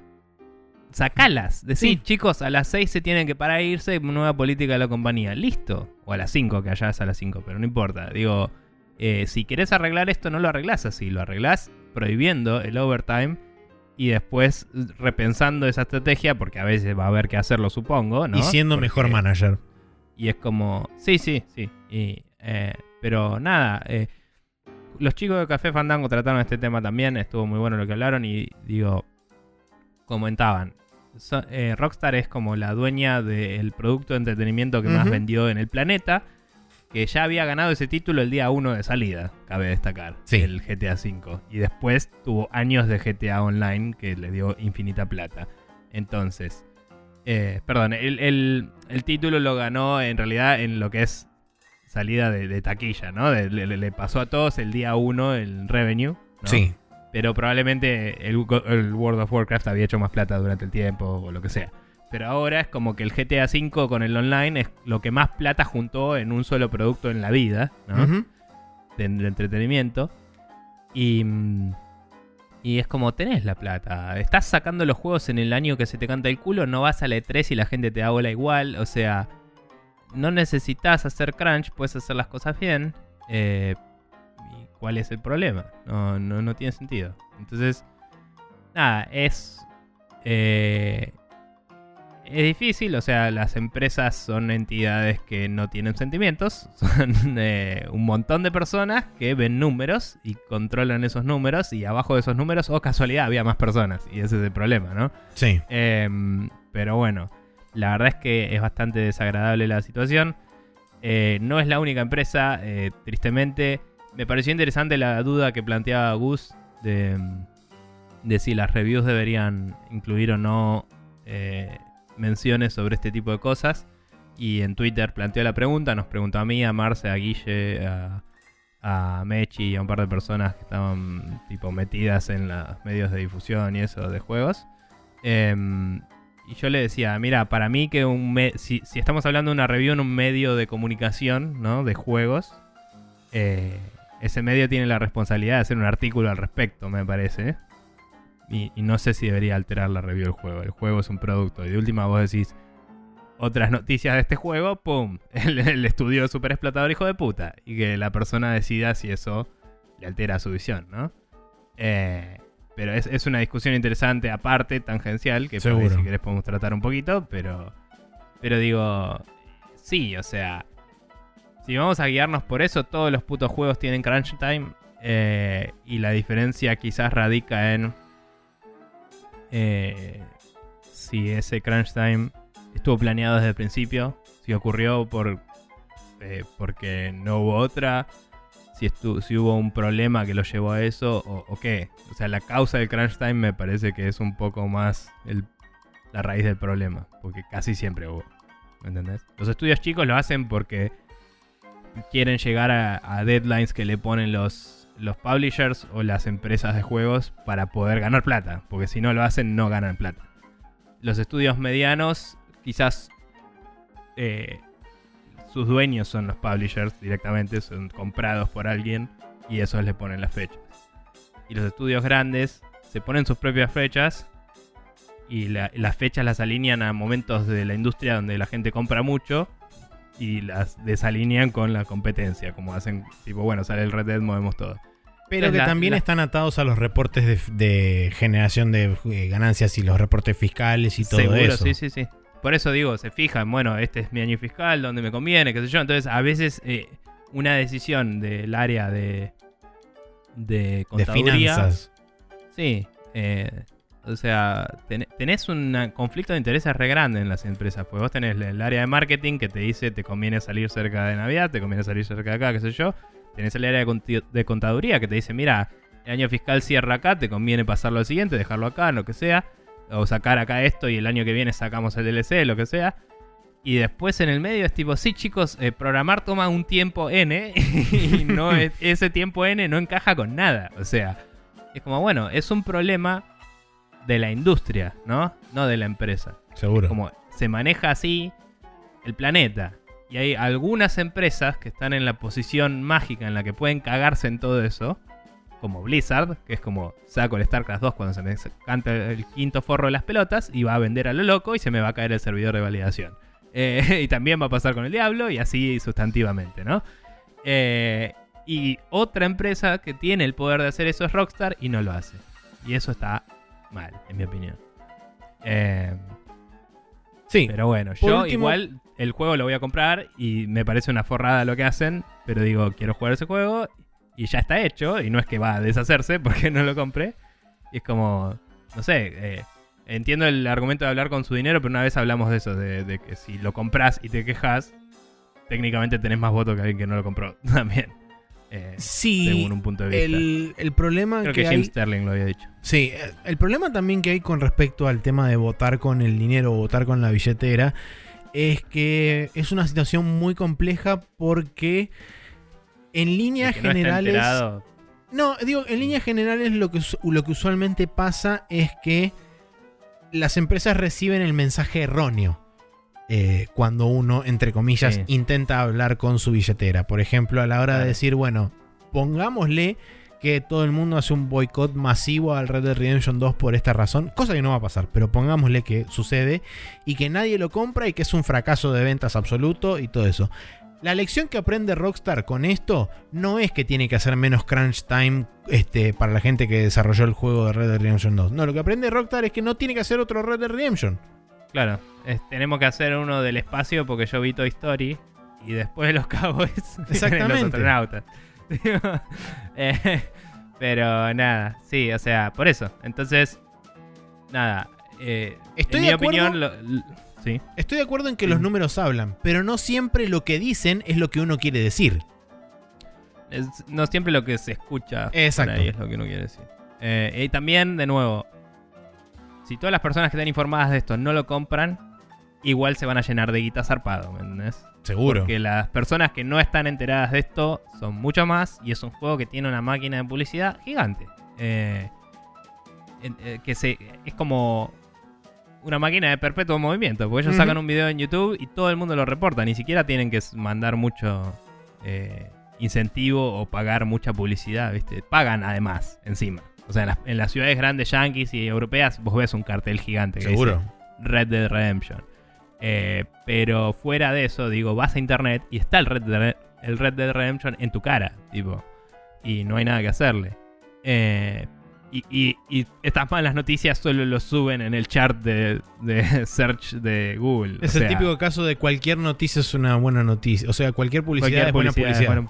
sacalas. Decir, chicos, a las 6 se tienen que parar a irse, nueva política de la compañía. Listo. O a las 5, que allá es a las 5, pero no importa. Digo, eh, si querés arreglar esto, no lo arreglás así. Lo arreglás prohibiendo el overtime y después repensando esa estrategia, porque a veces va a haber que hacerlo, supongo, ¿no? Y siendo mejor manager. Y es como, sí, sí, sí. Eh, pero nada, eh, los chicos de Café Fandango trataron este tema también, estuvo muy bueno lo que hablaron y digo, comentaban, eh, Rockstar es como la dueña del producto de entretenimiento que más vendió en el planeta que ya había ganado ese título el día 1 de salida, cabe destacar, el GTA V. Y después tuvo años de GTA Online que le dio infinita plata. Entonces, eh, perdón, el, título lo ganó en realidad en lo que es salida de, taquilla, ¿no? le, pasó a todos el día 1 el revenue. Sí. Pero probablemente el World of Warcraft había hecho más plata durante el tiempo o lo que sea. Pero ahora es como que el GTA V con el online es lo que más plata juntó en un solo producto en la vida, ¿no? de, entretenimiento. Y, y es como tenés la plata. Estás sacando los juegos en el año que se te canta el culo, no vas a la E3 y la gente te da bola igual. O sea, no necesitas hacer crunch, puedes hacer las cosas bien. Eh, ¿Y cuál es el problema? No, no, no tiene sentido. Entonces, nada, es... Eh, es difícil, o sea, las empresas son entidades que no tienen sentimientos, son eh, un montón de personas que ven números y controlan esos números y abajo de esos números, o oh, casualidad, había más personas y ese es el problema, ¿no? Sí. Em, pero bueno, la verdad es que es bastante desagradable la situación. Eh, no es la única empresa, eh, tristemente. Me pareció interesante la duda que planteaba Gus de, de si las reviews deberían incluir o no menciones sobre este tipo de cosas. Y en Twitter planteó la pregunta, nos preguntó a mí, a Marce, a Guille, a, Mechi y a un par de personas que estaban tipo metidas en los medios de difusión y eso de juegos. Em, y yo le decía, mira, para mí que un si, si, estamos hablando de una review en un medio de comunicación, ¿no? De juegos, eh, ese medio tiene la responsabilidad de hacer un artículo al respecto, me parece. Y, no sé si debería alterar la review del juego. El juego es un producto. Y de última vos decís otras noticias de este juego, ¡pum! El, estudio super explotador hijo de puta. Y que la persona decida si eso le altera su visión, ¿no? Eh, pero es, una discusión interesante, aparte, tangencial, que si querés podemos tratar un poquito, pero. Pero digo. Sí, o sea. Si vamos a guiarnos por eso, todos los putos juegos tienen crunch time. Eh, y la diferencia quizás radica en. Eh, si ese crunch time estuvo planeado desde el principio. Si ocurrió por. Eh, porque no hubo otra si, si hubo un problema que lo llevó a eso o, qué. O sea, la causa del crunch time me parece que es un poco más la raíz del problema, porque casi siempre hubo. ¿Me entendés? Los estudios chicos lo hacen porque quieren llegar a, deadlines que le ponen los, los publishers o las empresas de juegos para poder ganar plata, porque si no lo hacen no ganan plata. Los estudios medianos quizás eh, sus dueños son los publishers directamente, son comprados por alguien y esos le ponen las fechas. Y los estudios grandes se ponen sus propias fechas y las fechas las alinean a momentos de la industria donde la gente compra mucho y las desalinean con la competencia, como hacen, tipo, bueno, sale el Red Dead, movemos todo. Pero que también están atados a los reportes de, generación de eh, ganancias y los reportes fiscales y todo Seguro, eso. Sí, sí, sí. Por eso digo, se fijan, bueno, este es mi año fiscal, donde me conviene, qué sé yo. Entonces, a veces eh, una decisión del área de, de contaduría. De finanzas. Sí. Eh, o sea, tenés un conflicto de intereses re grande en las empresas. Pues vos tenés el área de marketing que te dice te conviene salir cerca de Navidad, te conviene salir cerca de acá, qué sé yo. Tenés el área de, contaduría que te dice, mira, el año fiscal cierra acá, te conviene pasarlo al siguiente, dejarlo acá, lo que sea o sacar acá esto y el año que viene sacamos el DLC, lo que sea. Y después en el medio es tipo, sí chicos, eh, programar toma un tiempo N y no ese tiempo N no encaja con nada. O sea, es como, bueno, es un problema de la industria, ¿no? No de la empresa. Seguro. como se maneja así el planeta. Y hay algunas empresas que están en la posición mágica en la que pueden cagarse en todo eso como Blizzard, que es como saco el StarCraft 2 cuando se me canta el quinto forro de las pelotas y va a vender a lo loco y se me va a caer el servidor de validación. Eh, y también va a pasar con el Diablo y así sustantivamente, ¿no? Eh, y otra empresa que tiene el poder de hacer eso es Rockstar y no lo hace. Y eso está mal, en mi opinión. Eh, sí. Pero bueno, yo igual el juego lo voy a comprar y me parece una forrada lo que hacen, pero digo, quiero jugar ese juego y ya está hecho, y no es que va a deshacerse porque no lo compré. Y es como, no sé, eh, entiendo el argumento de hablar con su dinero, pero una vez hablamos de eso, de, que si lo compras y te quejas, técnicamente tenés más votos que alguien que no lo compró también. Eh, sí, según un punto de vista. El, el problema Creo que, Jim Sterling lo había dicho. Sí, el problema también que hay con respecto al tema de votar con el dinero o votar con la billetera es que es una situación muy compleja porque en líneas generales. No, digo, en líneas generales lo que, lo que usualmente pasa es que las empresas reciben el mensaje erróneo. Eh, cuando uno, entre comillas, intenta hablar con su billetera. Por ejemplo, a la hora de decir, bueno, pongámosle que todo el mundo hace un boicot masivo al Red Dead Redemption 2 por esta razón, cosa que no va a pasar, pero pongámosle que sucede y que nadie lo compra y que es un fracaso de ventas absoluto y todo eso. La lección que aprende Rockstar con esto no es que tiene que hacer menos crunch time este, para la gente que desarrolló el juego de Red Dead Redemption 2. No, lo que aprende Rockstar es que no tiene que hacer otro Red Dead Redemption. Claro, tenemos que hacer uno del espacio porque yo vi Toy Story y después de los Cowboys Exactamente. los astronautas. Eh, pero nada, sí, o sea, por eso. Entonces, nada. Eh, Estoy en mi opinión, Estoy de acuerdo en que los números hablan, pero no siempre lo que dicen es lo que uno quiere decir. no siempre lo que se escucha Exacto. es lo que uno quiere decir. Eh, y también, de nuevo, si todas las personas que están informadas de esto no lo compran, igual se van a llenar de guita zarpado, ¿me entendés? Seguro. Porque las personas que no están enteradas de esto son mucho más y es un juego que tiene una máquina de publicidad gigante. Eh, eh, que se, es como una máquina de perpetuo movimiento, porque ellos sacan un video en YouTube y todo el mundo lo reporta, ni siquiera tienen que mandar mucho eh, incentivo o pagar mucha publicidad, ¿viste? Pagan además, encima. O sea, en las, ciudades grandes yankees y europeas vos ves un cartel gigante que ¿Seguro? dice Red Dead Redemption. Eh, pero fuera de eso, digo, vas a internet y está el Red, Dead, el Red Dead Redemption en tu cara, tipo. Y no hay nada que hacerle. Eh, y, estas malas noticias solo lo suben en el chart de, search de Google. Es el típico caso de cualquier noticia es una buena noticia. O sea, cualquier publicidad es buena publicidad.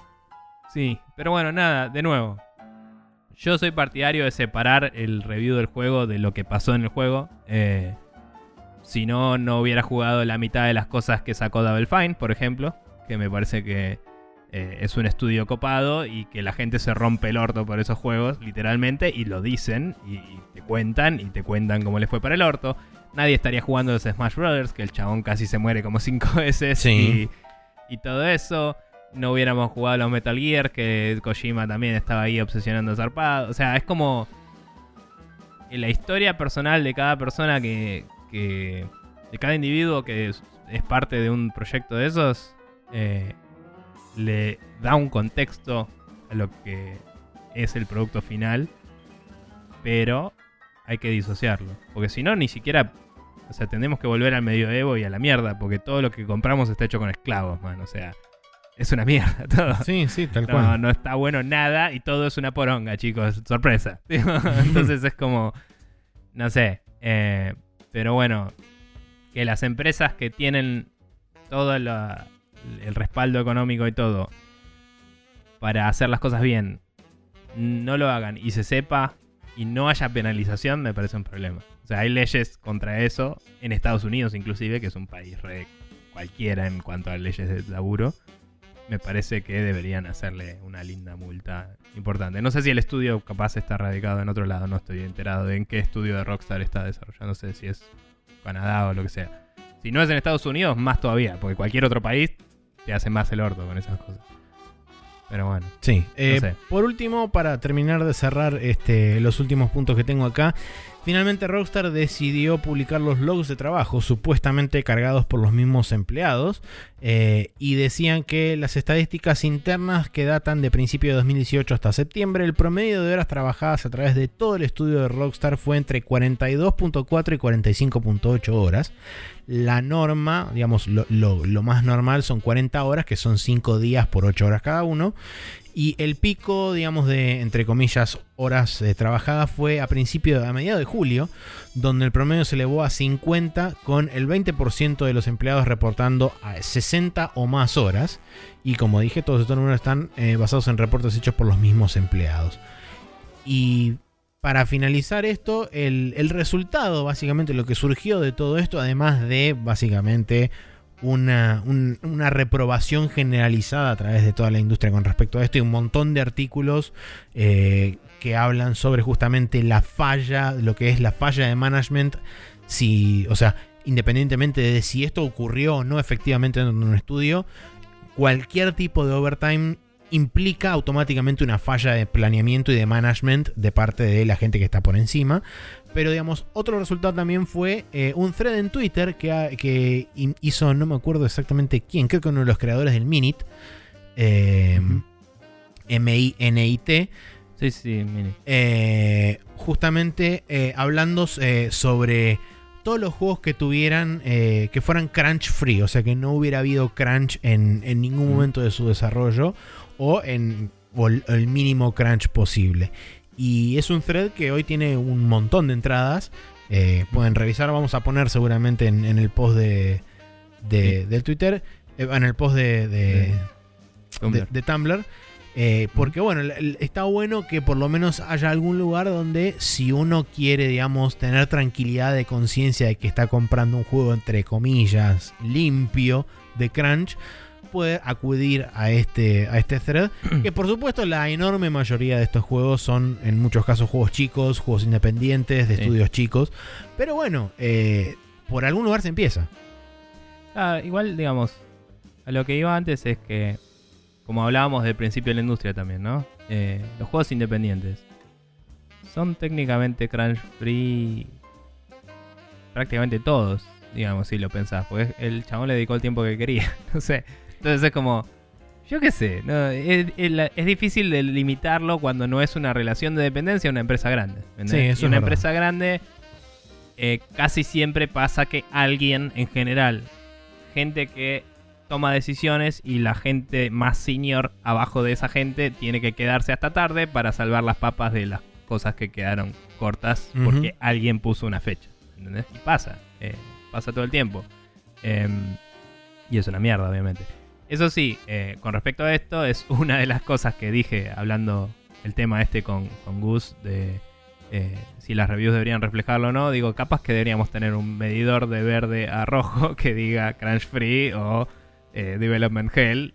sí, pero bueno, nada, de nuevo. Yo soy partidario de separar el review del juego de lo que pasó en el juego. Eh, si no, no hubiera jugado la mitad de las cosas que sacó Double Fine, por ejemplo. Que me parece que eh, es un estudio copado y que la gente se rompe el orto por esos juegos, literalmente, y lo dicen y, te cuentan y te cuentan cómo les fue para el orto. Nadie estaría jugando los Smash Brothers, que el chabón casi se muere como cinco veces y, y todo eso no hubiéramos jugado los Metal Gear, que Kojima también estaba ahí obsesionando zarpado. O sea, es como la historia personal de cada persona que, que de cada individuo que es, parte de un proyecto de esos, eh, le da un contexto a lo que es el producto final, pero hay que disociarlo, porque si no, ni siquiera, o sea, tenemos que volver al medioevo y a la mierda, porque todo lo que compramos está hecho con esclavos, man, o sea es una mierda todo. Sí, sí, tal no, cual. No está bueno nada y todo es una poronga, chicos. Sorpresa. Entonces es como, no sé. Eh, pero bueno, que las empresas que tienen todo el respaldo económico y todo para hacer las cosas bien, no lo hagan y se sepa y no haya penalización, me parece un problema. O sea, hay leyes contra eso en Estados Unidos inclusive, que es un país re cualquiera en cuanto a leyes de laburo me parece que deberían hacerle una linda multa importante. No sé si el estudio capaz está radicado en otro lado, no estoy enterado de en qué estudio de Rockstar está desarrollando, no sé si es Canadá o lo que sea. Si no es en Estados Unidos, más todavía, porque cualquier otro país te hace más el orto con esas cosas. Pero bueno. Sí. Eh, por último, para terminar de cerrar este, los últimos puntos que tengo acá, finalmente Rockstar decidió publicar los logs de trabajo, supuestamente cargados por los mismos empleados, eh, y decían que las estadísticas internas que datan de principio de 2018 hasta septiembre, el promedio de horas trabajadas a través de todo el estudio de Rockstar fue entre 42.4 y 45.8 horas. La norma, digamos, lo, lo, más normal son 40 horas, que son 5 días por 8 horas cada uno. Y el pico, digamos, de, entre comillas, horas eh, trabajadas fue a principio, a mediados de julio, donde el promedio se elevó a 50, con el 20% de los empleados reportando a 60 o más horas. Y como dije, todos estos números están eh, basados en reportes hechos por los mismos empleados. Y para finalizar esto, el, el resultado, básicamente lo que surgió de todo esto, además de básicamente una, reprobación generalizada a través de toda la industria con respecto a esto y un montón de artículos eh, que hablan sobre justamente la falla, lo que es la falla de management, si, o sea, independientemente de si esto ocurrió o no efectivamente en un estudio, cualquier tipo de overtime implica automáticamente una falla de planeamiento y de management de parte de la gente que está por encima. Pero digamos, otro resultado también fue eh, un thread en Twitter que, que, hizo, no me acuerdo exactamente quién, creo que uno de los creadores del Minit. Eh, M-I-N-I-T. Sí, sí, Minit. Eh, justamente hablando sobre todos los juegos que tuvieran, que fueran crunch free, o sea que no hubiera habido crunch en, en ningún momento de su desarrollo o en el mínimo crunch posible. Y es un thread que hoy tiene un montón de entradas. Eh, pueden revisar, vamos a poner seguramente en, el post de, del Twitter, eh, en el post de, de, Tumblr. Eh, porque bueno, está bueno que por lo menos haya algún lugar donde si uno quiere, digamos, tener tranquilidad de conciencia de que está comprando un juego entre comillas limpio de crunch, puede acudir a este, a este thread. Que por supuesto la enorme mayoría de estos juegos son en muchos casos juegos chicos, juegos independientes, de estudios chicos. Pero bueno, eh, por algún lugar se empieza. Ah, igual, digamos, a lo que iba antes es que, como hablábamos del principio de la industria también, ¿no? Eh, los juegos independientes son técnicamente crunch free prácticamente todos, digamos, si lo pensás, porque el chabón le dedicó el tiempo que quería, no sé. Entonces es como, yo qué sé, es, difícil de limitarlo cuando no es una relación de dependencia a una empresa grande. Sí, eso y una empresa grande eh, casi siempre pasa que alguien en general, gente que toma decisiones y la gente más senior abajo de esa gente tiene que quedarse hasta tarde para salvar las papas de las cosas que quedaron cortas porque alguien puso una fecha. ¿entendés? Y pasa, eh, pasa todo el tiempo. Em, y es una mierda, obviamente. Eso sí, eh, con respecto a esto, es una de las cosas que dije hablando el tema este con, con Gus de eh, si las reviews deberían reflejarlo o no, digo, capaz que deberíamos tener un medidor de verde a rojo que diga Crunch Free o eh, Development Hell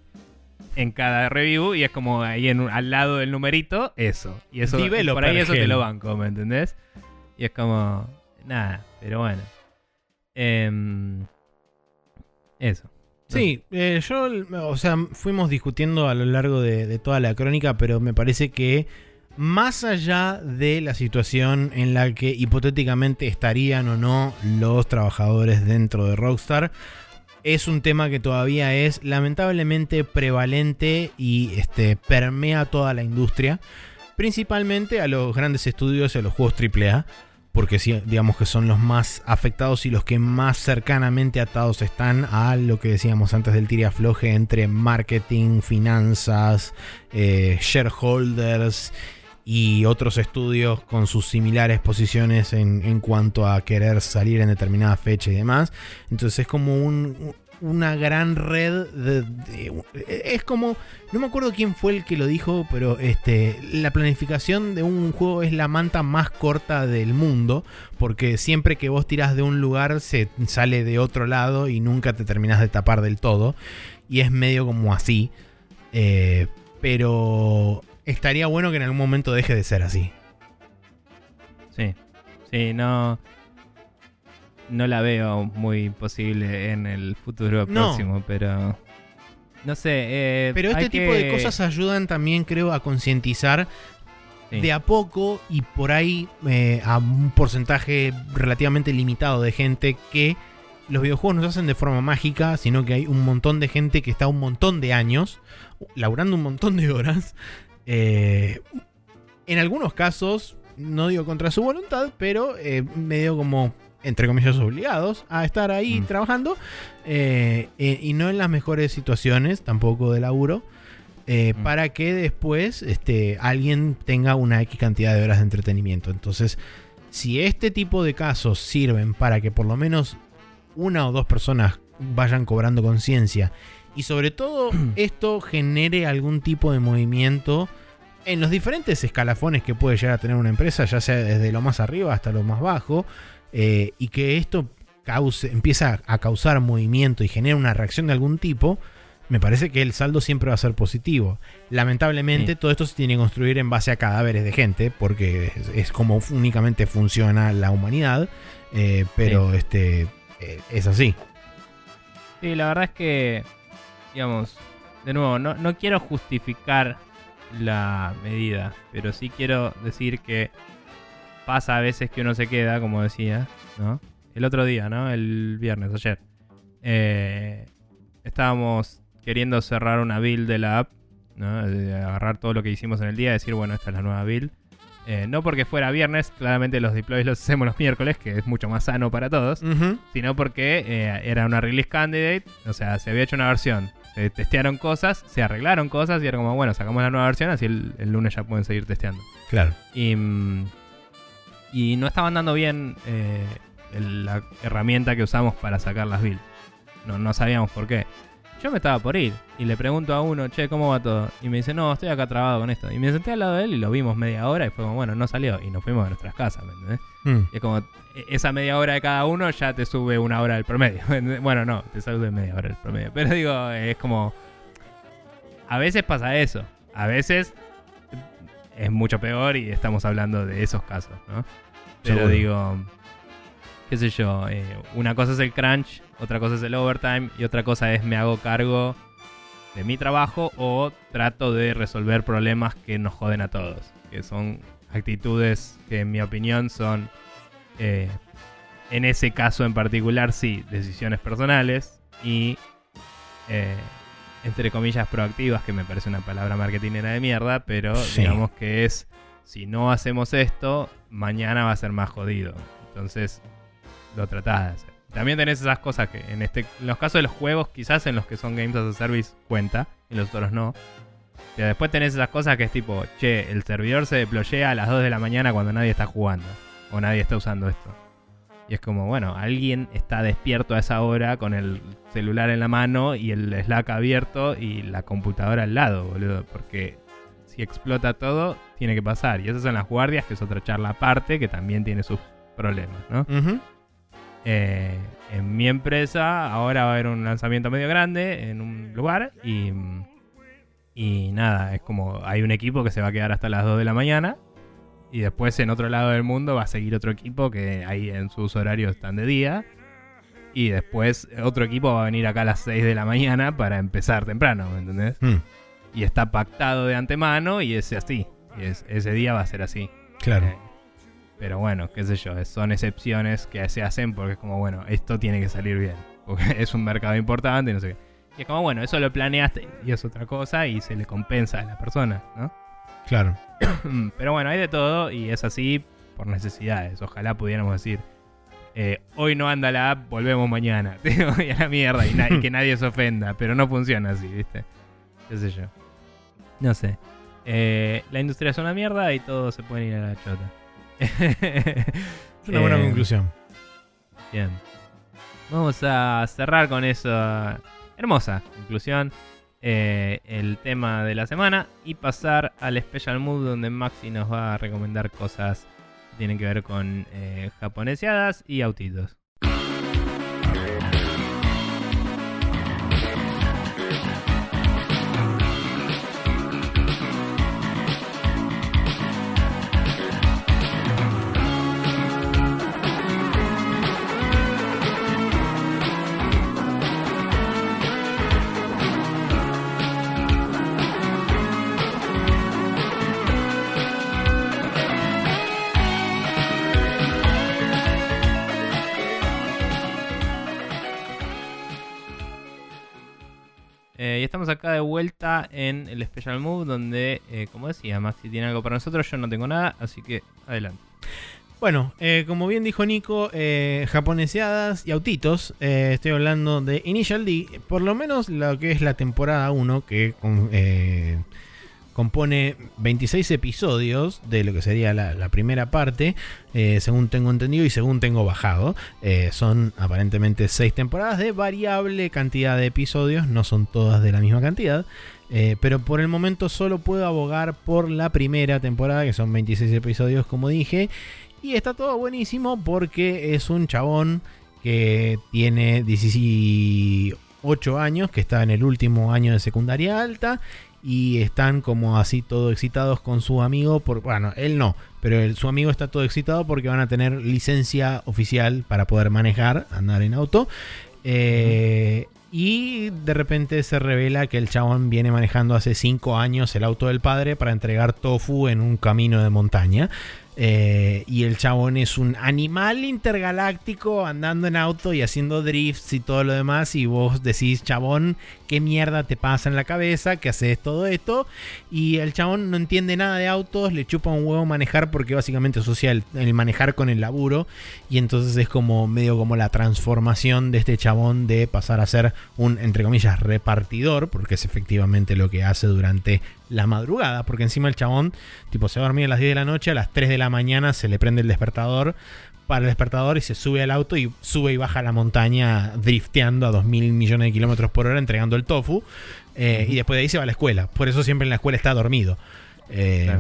en cada review y es como ahí en, al lado del numerito, eso. Y eso por ahí eso te lo banco, ¿me entendés? Y es como, nada, pero bueno. Em, eso. Sí, eh, yo, o sea, fuimos discutiendo a lo largo de toda la crónica, pero me parece que más allá de la situación en la que hipotéticamente estarían o no los trabajadores dentro de Rockstar, es un tema que todavía es lamentablemente prevalente y este, permea toda la industria, principalmente a los grandes estudios y a los juegos AAA, porque digamos que son los más afectados y los que más cercanamente atados están a lo que decíamos antes del tira floje entre marketing, finanzas, eh, shareholders y otros estudios con sus similares posiciones en, cuanto a querer salir en determinada fecha y demás. Entonces es como una gran red de, es como no me acuerdo quién fue el que lo dijo pero este la planificación de un juego es la manta más corta del mundo porque siempre que vos tirás de un lugar se sale de otro lado y nunca te terminas de tapar del todo y es medio como así eh, pero estaría bueno que en algún momento deje de ser así. Sí, sí, no. No la veo muy posible en el futuro próximo, pero. No sé. Eh, pero este tipo de cosas ayudan también, creo, a concientizar de a poco y por ahí eh, a un porcentaje relativamente limitado de gente que los videojuegos no se hacen de forma mágica, sino que hay un montón de gente que está un montón de años, laburando un montón de horas, eh, en algunos casos, no digo contra su voluntad, pero medio como, entre comillas, obligados a estar ahí mm. trabajando. Eh, y no en las mejores situaciones, tampoco de laburo. Mm. Para que después este, alguien tenga una X cantidad de horas de entretenimiento. Entonces, si este tipo de casos sirven para que por lo menos una o dos personas vayan cobrando conciencia y sobre todo esto genere algún tipo de movimiento en los diferentes escalafones que puede llegar a tener una empresa, ya sea desde lo más arriba hasta lo más bajo, eh, y que esto cause, empieza a causar movimiento y genera una reacción de algún tipo, me parece que el saldo siempre va a ser positivo. Lamentablemente todo esto se tiene que construir en base a cadáveres de gente, porque es, como únicamente funciona la humanidad, eh, pero este eh, es así. Sí, la verdad es que digamos, de nuevo, no, no quiero justificar la medida, pero sí quiero decir que pasa a veces que uno se queda, como decía, ¿no? El otro día, ¿no? El viernes, ayer. Eh, estábamos queriendo cerrar una build de la app, ¿no? agarrar todo lo que hicimos en el día y decir, bueno, esta es la nueva build. Eh, no porque fuera viernes, claramente los deploys los hacemos los miércoles, que es mucho más sano para todos, sino porque eh, era una release candidate, o sea, se había hecho una versión se testearon cosas, se arreglaron cosas y era como, bueno, sacamos la nueva versión, así el, lunes ya pueden seguir testeando. Claro. Y, mm, y no estaban dando bien eh, la herramienta que usamos para sacar las builds. No, no sabíamos por qué. Yo me estaba por ir y le pregunto a uno, che, ¿cómo va todo? Y me dice, no, estoy acá trabado con esto. Y me senté al lado de él y lo vimos media hora y fue como, bueno, no salió. Y nos fuimos a nuestras casas, ¿me entendés? Mm. Y es como, e, esa media hora de cada uno ya te sube una hora del promedio. bueno, no, te sube media hora del promedio. Pero digo, es como, a veces pasa eso. A veces es mucho peor y estamos hablando de esos casos, ¿no? Pero digo, qué sé yo, eh, una cosa es el crunch otra cosa es el overtime y otra cosa es me hago cargo de mi trabajo o trato de resolver problemas que nos joden a todos. Que son actitudes que en mi opinión son eh, en ese caso en particular, sí, decisiones personales y, eh, entre comillas, proactivas, que me parece una palabra marketingera de mierda, pero digamos que es, si no hacemos esto, mañana va a ser más jodido. Entonces, lo tratás de hacer. También tenés esas cosas que en, este, en los casos de los juegos, quizás en los que son Games as a Service cuenta, en los otros no. Pero después tenés esas cosas que es tipo, che, el servidor se deployea a las 2 de la mañana cuando nadie está jugando. O nadie está usando esto. Y es como, bueno, alguien está despierto a esa hora con el celular en la mano y el Slack abierto y la computadora al lado, boludo. Porque si explota todo, tiene que pasar. Y esas son las guardias, que es otra charla aparte, que también tiene sus problemas, ¿no? Eh, en mi empresa ahora va a haber un lanzamiento medio grande en un lugar y, y nada, es como hay un equipo que se va a quedar hasta las 2 de la mañana y después en otro lado del mundo va a seguir otro equipo que ahí en sus horarios están de día. Y después otro equipo va a venir acá a las 6 de la mañana para empezar temprano, ¿me entendés? Hmm. Y está pactado de antemano y es así. Y ese día va a ser así. Claro. Eh, pero bueno, qué sé yo, son excepciones que se hacen porque es como, bueno, esto tiene que salir bien. Porque es un mercado importante y no sé qué. Y es como, bueno, eso lo planeaste y es otra cosa y se le compensa a la persona, ¿no? Claro. Pero bueno, hay de todo y es así por necesidades. Ojalá pudiéramos decir, eh, hoy no anda la app, volvemos mañana. y a la mierda y, que nadie se ofenda. Pero no funciona así, ¿viste? ¿Qué sé yo? No sé. Eh, la industria es una mierda y todos se pueden ir a la chota. es una buena eh, conclusión. Bien. Vamos a cerrar con eso. Hermosa conclusión. Eh, el tema de la semana y pasar al Special Mood donde Maxi nos va a recomendar cosas que tienen que ver con japoneseadas y autitos. Estamos acá de vuelta en el Special Move, donde, eh, como decía, Maxi tiene algo para nosotros, yo no tengo nada, así que adelante. Bueno, eh, como bien dijo Nico, japoneseadas y autitos, estoy hablando de Initial D, por lo menos lo que es la temporada 1, que compone 26 episodios de lo que sería la, primera parte, eh, según tengo entendido y según tengo bajado. Eh, son aparentemente 6 temporadas de variable cantidad de episodios, no son todas de la misma cantidad. Eh, pero por el momento solo puedo abogar por la primera temporada, que son 26 episodios como dije. Y está todo buenísimo porque es un chabón que tiene 18 años, que está en el último año de secundaria alta y están como así todo excitados con su amigo. Por, bueno, él no, pero su amigo está todo excitado porque van a tener licencia oficial para poder manejar, andar en auto. Eh, y de repente se revela que el chabón viene manejando hace 5 años el auto del padre para entregar tofu en un camino de montaña. Eh, y el chabón es un animal intergaláctico andando en auto y haciendo drifts y todo lo demás. Y vos decís, chabón, ¿qué mierda te pasa en la cabeza? Que haces todo esto. Y el chabón no entiende nada de autos, le chupa un huevo manejar porque básicamente asocia el, el manejar con el laburo. Y entonces es como medio como la transformación de este chabón de pasar a ser un, entre comillas, repartidor, porque es efectivamente lo que hace durante la madrugada, porque encima el chabón, tipo, se va a dormir a las 10 de la noche, a las 3 de la mañana se le prende el despertador para el despertador y se sube al auto y sube y baja la montaña drifteando a 2 mil millones de kilómetros por hora entregando el tofu. Eh, y después de ahí se va a la escuela. Por eso siempre en la escuela está dormido. Eh,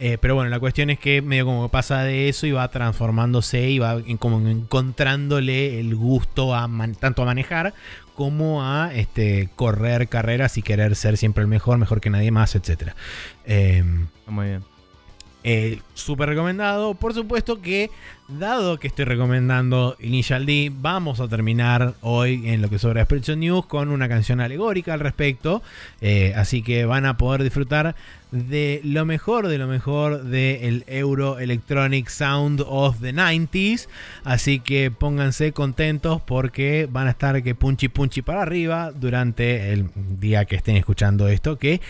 eh, pero bueno, la cuestión es que medio como pasa de eso y va transformándose y va como encontrándole el gusto a tanto a manejar como a este, correr carreras y querer ser siempre el mejor, mejor que nadie más, etc. Em, Muy bien. Eh, Súper recomendado. Por supuesto que, dado que estoy recomendando Initial D, vamos a terminar hoy en lo que sobra Spreadshot News con una canción alegórica al respecto. Eh, así que van a poder disfrutar de lo mejor de lo mejor del Euro Electronic Sound of the 90s. Así que pónganse contentos porque van a estar que punchi punchi para arriba durante el día que estén escuchando esto. Que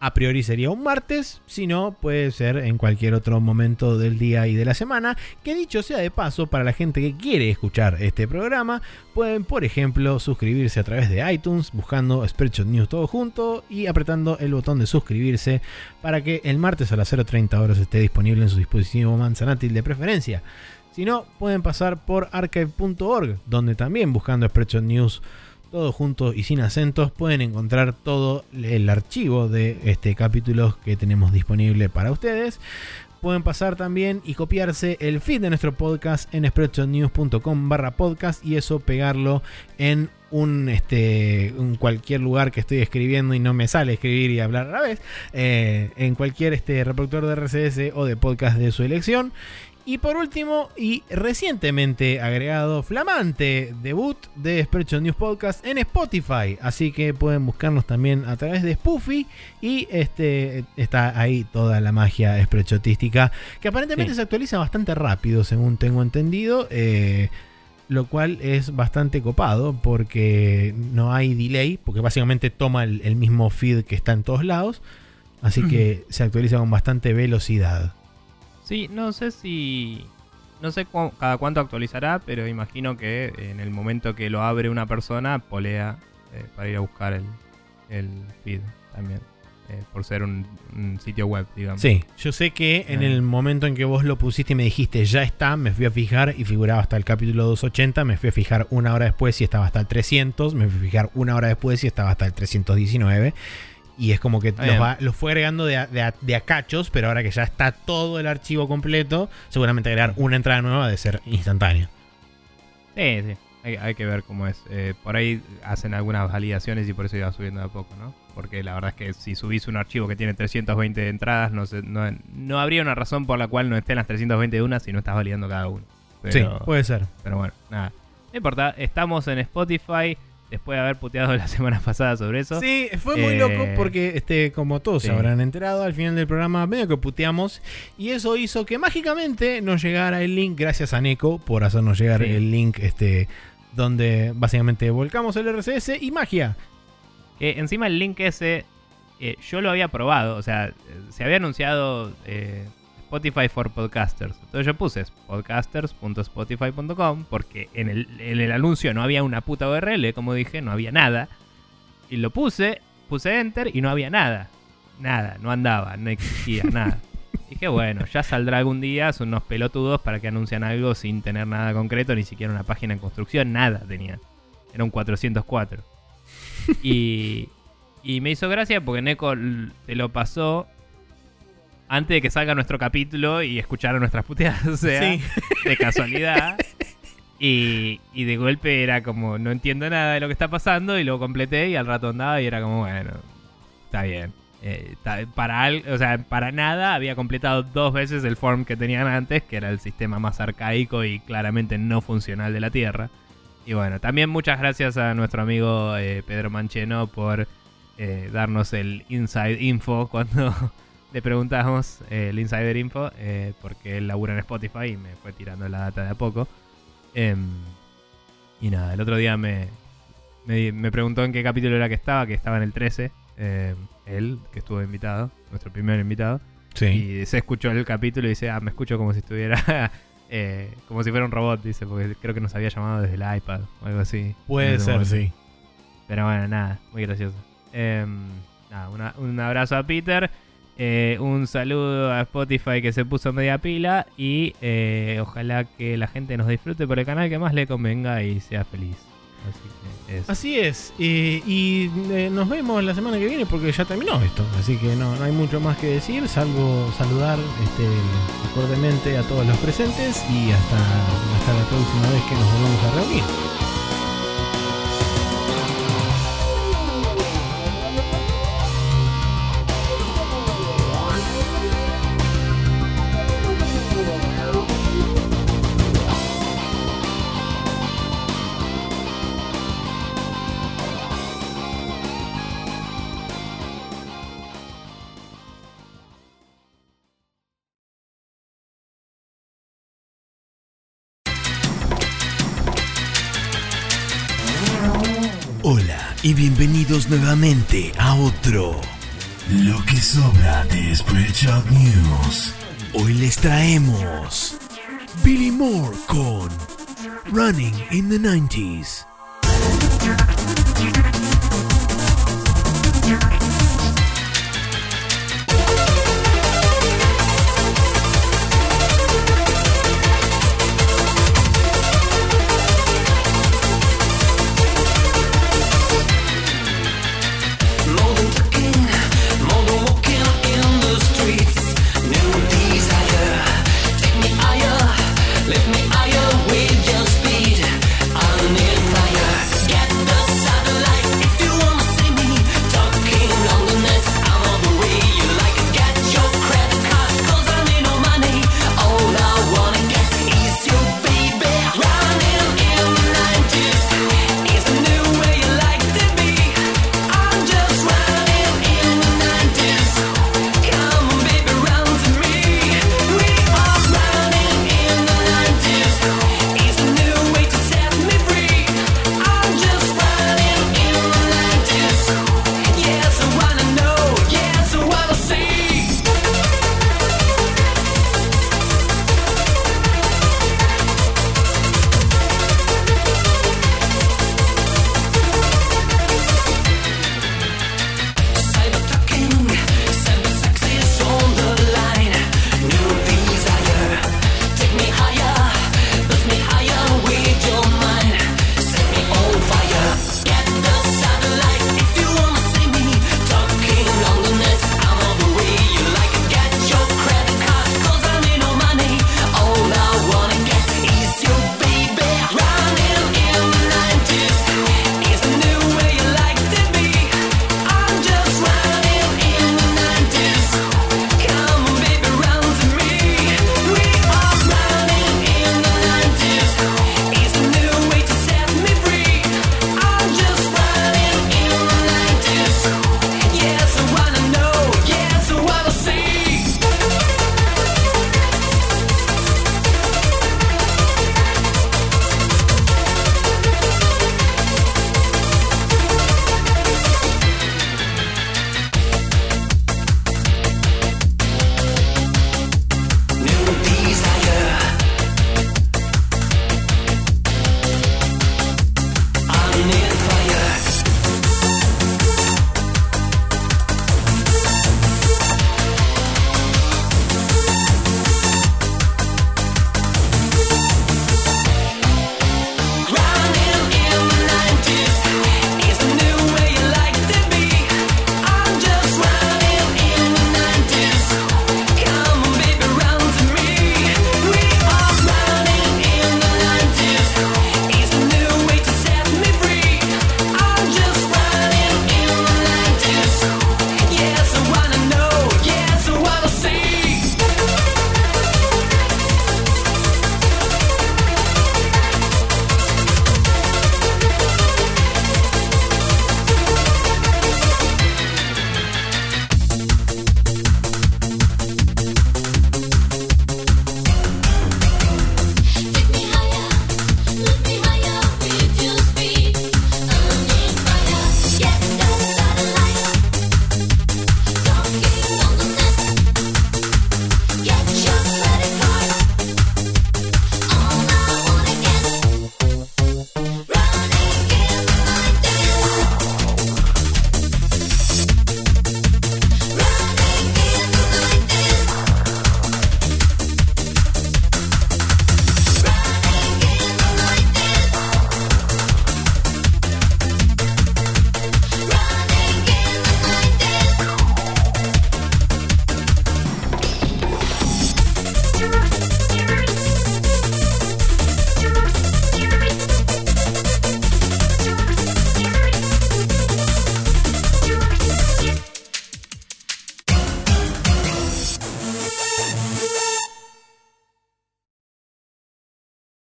a priori sería un martes, si no, puede ser en cualquier otro momento del día y de la semana. Que dicho sea de paso, para la gente que quiere escuchar este programa, pueden, por ejemplo, suscribirse a través de iTunes, buscando Spreadshot News todo junto y apretando el botón de suscribirse para que el martes a las 0.30 horas esté disponible en su dispositivo manzanátil de preferencia. Si no, pueden pasar por archive.org, donde también buscando Spreadshot News todo junto y sin acentos, pueden encontrar todo el archivo de este capítulo que tenemos disponible para ustedes. Pueden pasar también y copiarse el feed de nuestro podcast en spreadshotnews.com barra podcast y eso pegarlo en un este cualquier lugar que estoy escribiendo y no me sale escribir y hablar a la vez eh, en cualquier este reproductor de RCS o de podcast de su elección y por último, y recientemente agregado, flamante debut de Spreadshot News Podcast en Spotify. Así que pueden buscarnos también a través de Spoofy. Y este está ahí toda la magia spreadshotística. Que aparentemente se actualiza bastante rápido, según tengo entendido. Eh, lo cual es bastante copado porque no hay delay, porque básicamente toma el, el mismo feed que está en todos lados. Así que se actualiza con bastante velocidad. Sí, no sé si. No sé cada cuánto actualizará, pero imagino que en el momento que lo abre una persona, polea eh, para ir a buscar el, el feed también. Eh, por ser un, sitio web, digamos. Sí, yo sé que en el momento en que vos lo pusiste y me dijiste ya está, me fui a fijar y figuraba hasta el capítulo 280, me fui a fijar una hora después y estaba hasta el 300, me fui a fijar una hora después y estaba hasta el 319. Y es como que los, fue agregando de a, cachos, pero ahora que ya está todo el archivo completo, seguramente agregar una entrada nueva debe ser instantánea. Sí, sí. Hay, que ver cómo es. Eh, por ahí hacen algunas validaciones y por eso iba subiendo de a poco, ¿no? Porque la verdad es que si subís un archivo que tiene 320 entradas, no, no, no, habría una razón por la cual no estén las 320 de una si no estás validando cada uno. sí, puede ser. Pero bueno, nada. No importa, estamos en Spotify después de haber puteado la semana pasada sobre eso. Sí, fue muy loco eh, porque, este, como todos se habrán enterado, al final del programa medio que puteamos y eso hizo que mágicamente nos llegara el link, gracias a Neko por hacernos llegar el link este, donde básicamente volcamos el RCS y magia. encima el link ese eh, yo lo había probado, o sea, se había anunciado eh, Spotify for Podcasters. Entonces yo puse podcasters.spotify.com porque en el, en el, anuncio no había una puta URL, como dije, no había nada. Y lo puse, puse enter y no había nada. Nada, no andaba, no existía nada. Dije, bueno, ya saldrá algún día, son unos pelotudos para que anuncian algo sin tener nada concreto, ni siquiera una página en construcción, nada tenía. Era un 404. y, y me hizo gracia porque Neko te lo pasó antes de que salga nuestro capítulo y escuchar nuestras puteadas, o sea, de casualidad. Y, de golpe era como, no entiendo nada de lo que está pasando y lo completé y al rato andaba y era como, bueno, está bien. Eh, para, o sea, para nada había completado dos veces el form que tenían antes, que era el sistema más arcaico y claramente no funcional de la Tierra. Y bueno, también muchas gracias a nuestro amigo eh, Pedro Mancheno por eh, darnos el inside info cuando le preguntamos eh, el Insider Info, eh, porque él labura en Spotify y me fue tirando la data de a poco. Em, y nada, el otro día me, me, preguntó en qué capítulo era que estaba, que estaba en el 13. Em, él, que estuvo invitado, nuestro primer invitado. Sí. Y se escuchó el capítulo y dice, ah, me escucho como si estuviera... Eh, como si fuera un robot, dice, porque creo que nos había llamado desde el iPad o algo así. Puede ser, sí. Pero bueno, nada, muy gracioso. Em, nada, un abrazo a Peter. Eh, un saludo a Spotify que se puso media pila y eh, ojalá que la gente nos disfrute por el canal que más le convenga y sea feliz. Así, es. y eh, nos vemos la semana que viene porque ya terminó esto. Así que no, no hay mucho más que decir, salvo saludar este, acordemente a todos los presentes y hasta, hasta la próxima vez que nos volvamos a reunir. Bienvenidos nuevamente a otro Lo que sobra de Spreadshot News. Hoy les traemos Billy Moore con Running in the 90s.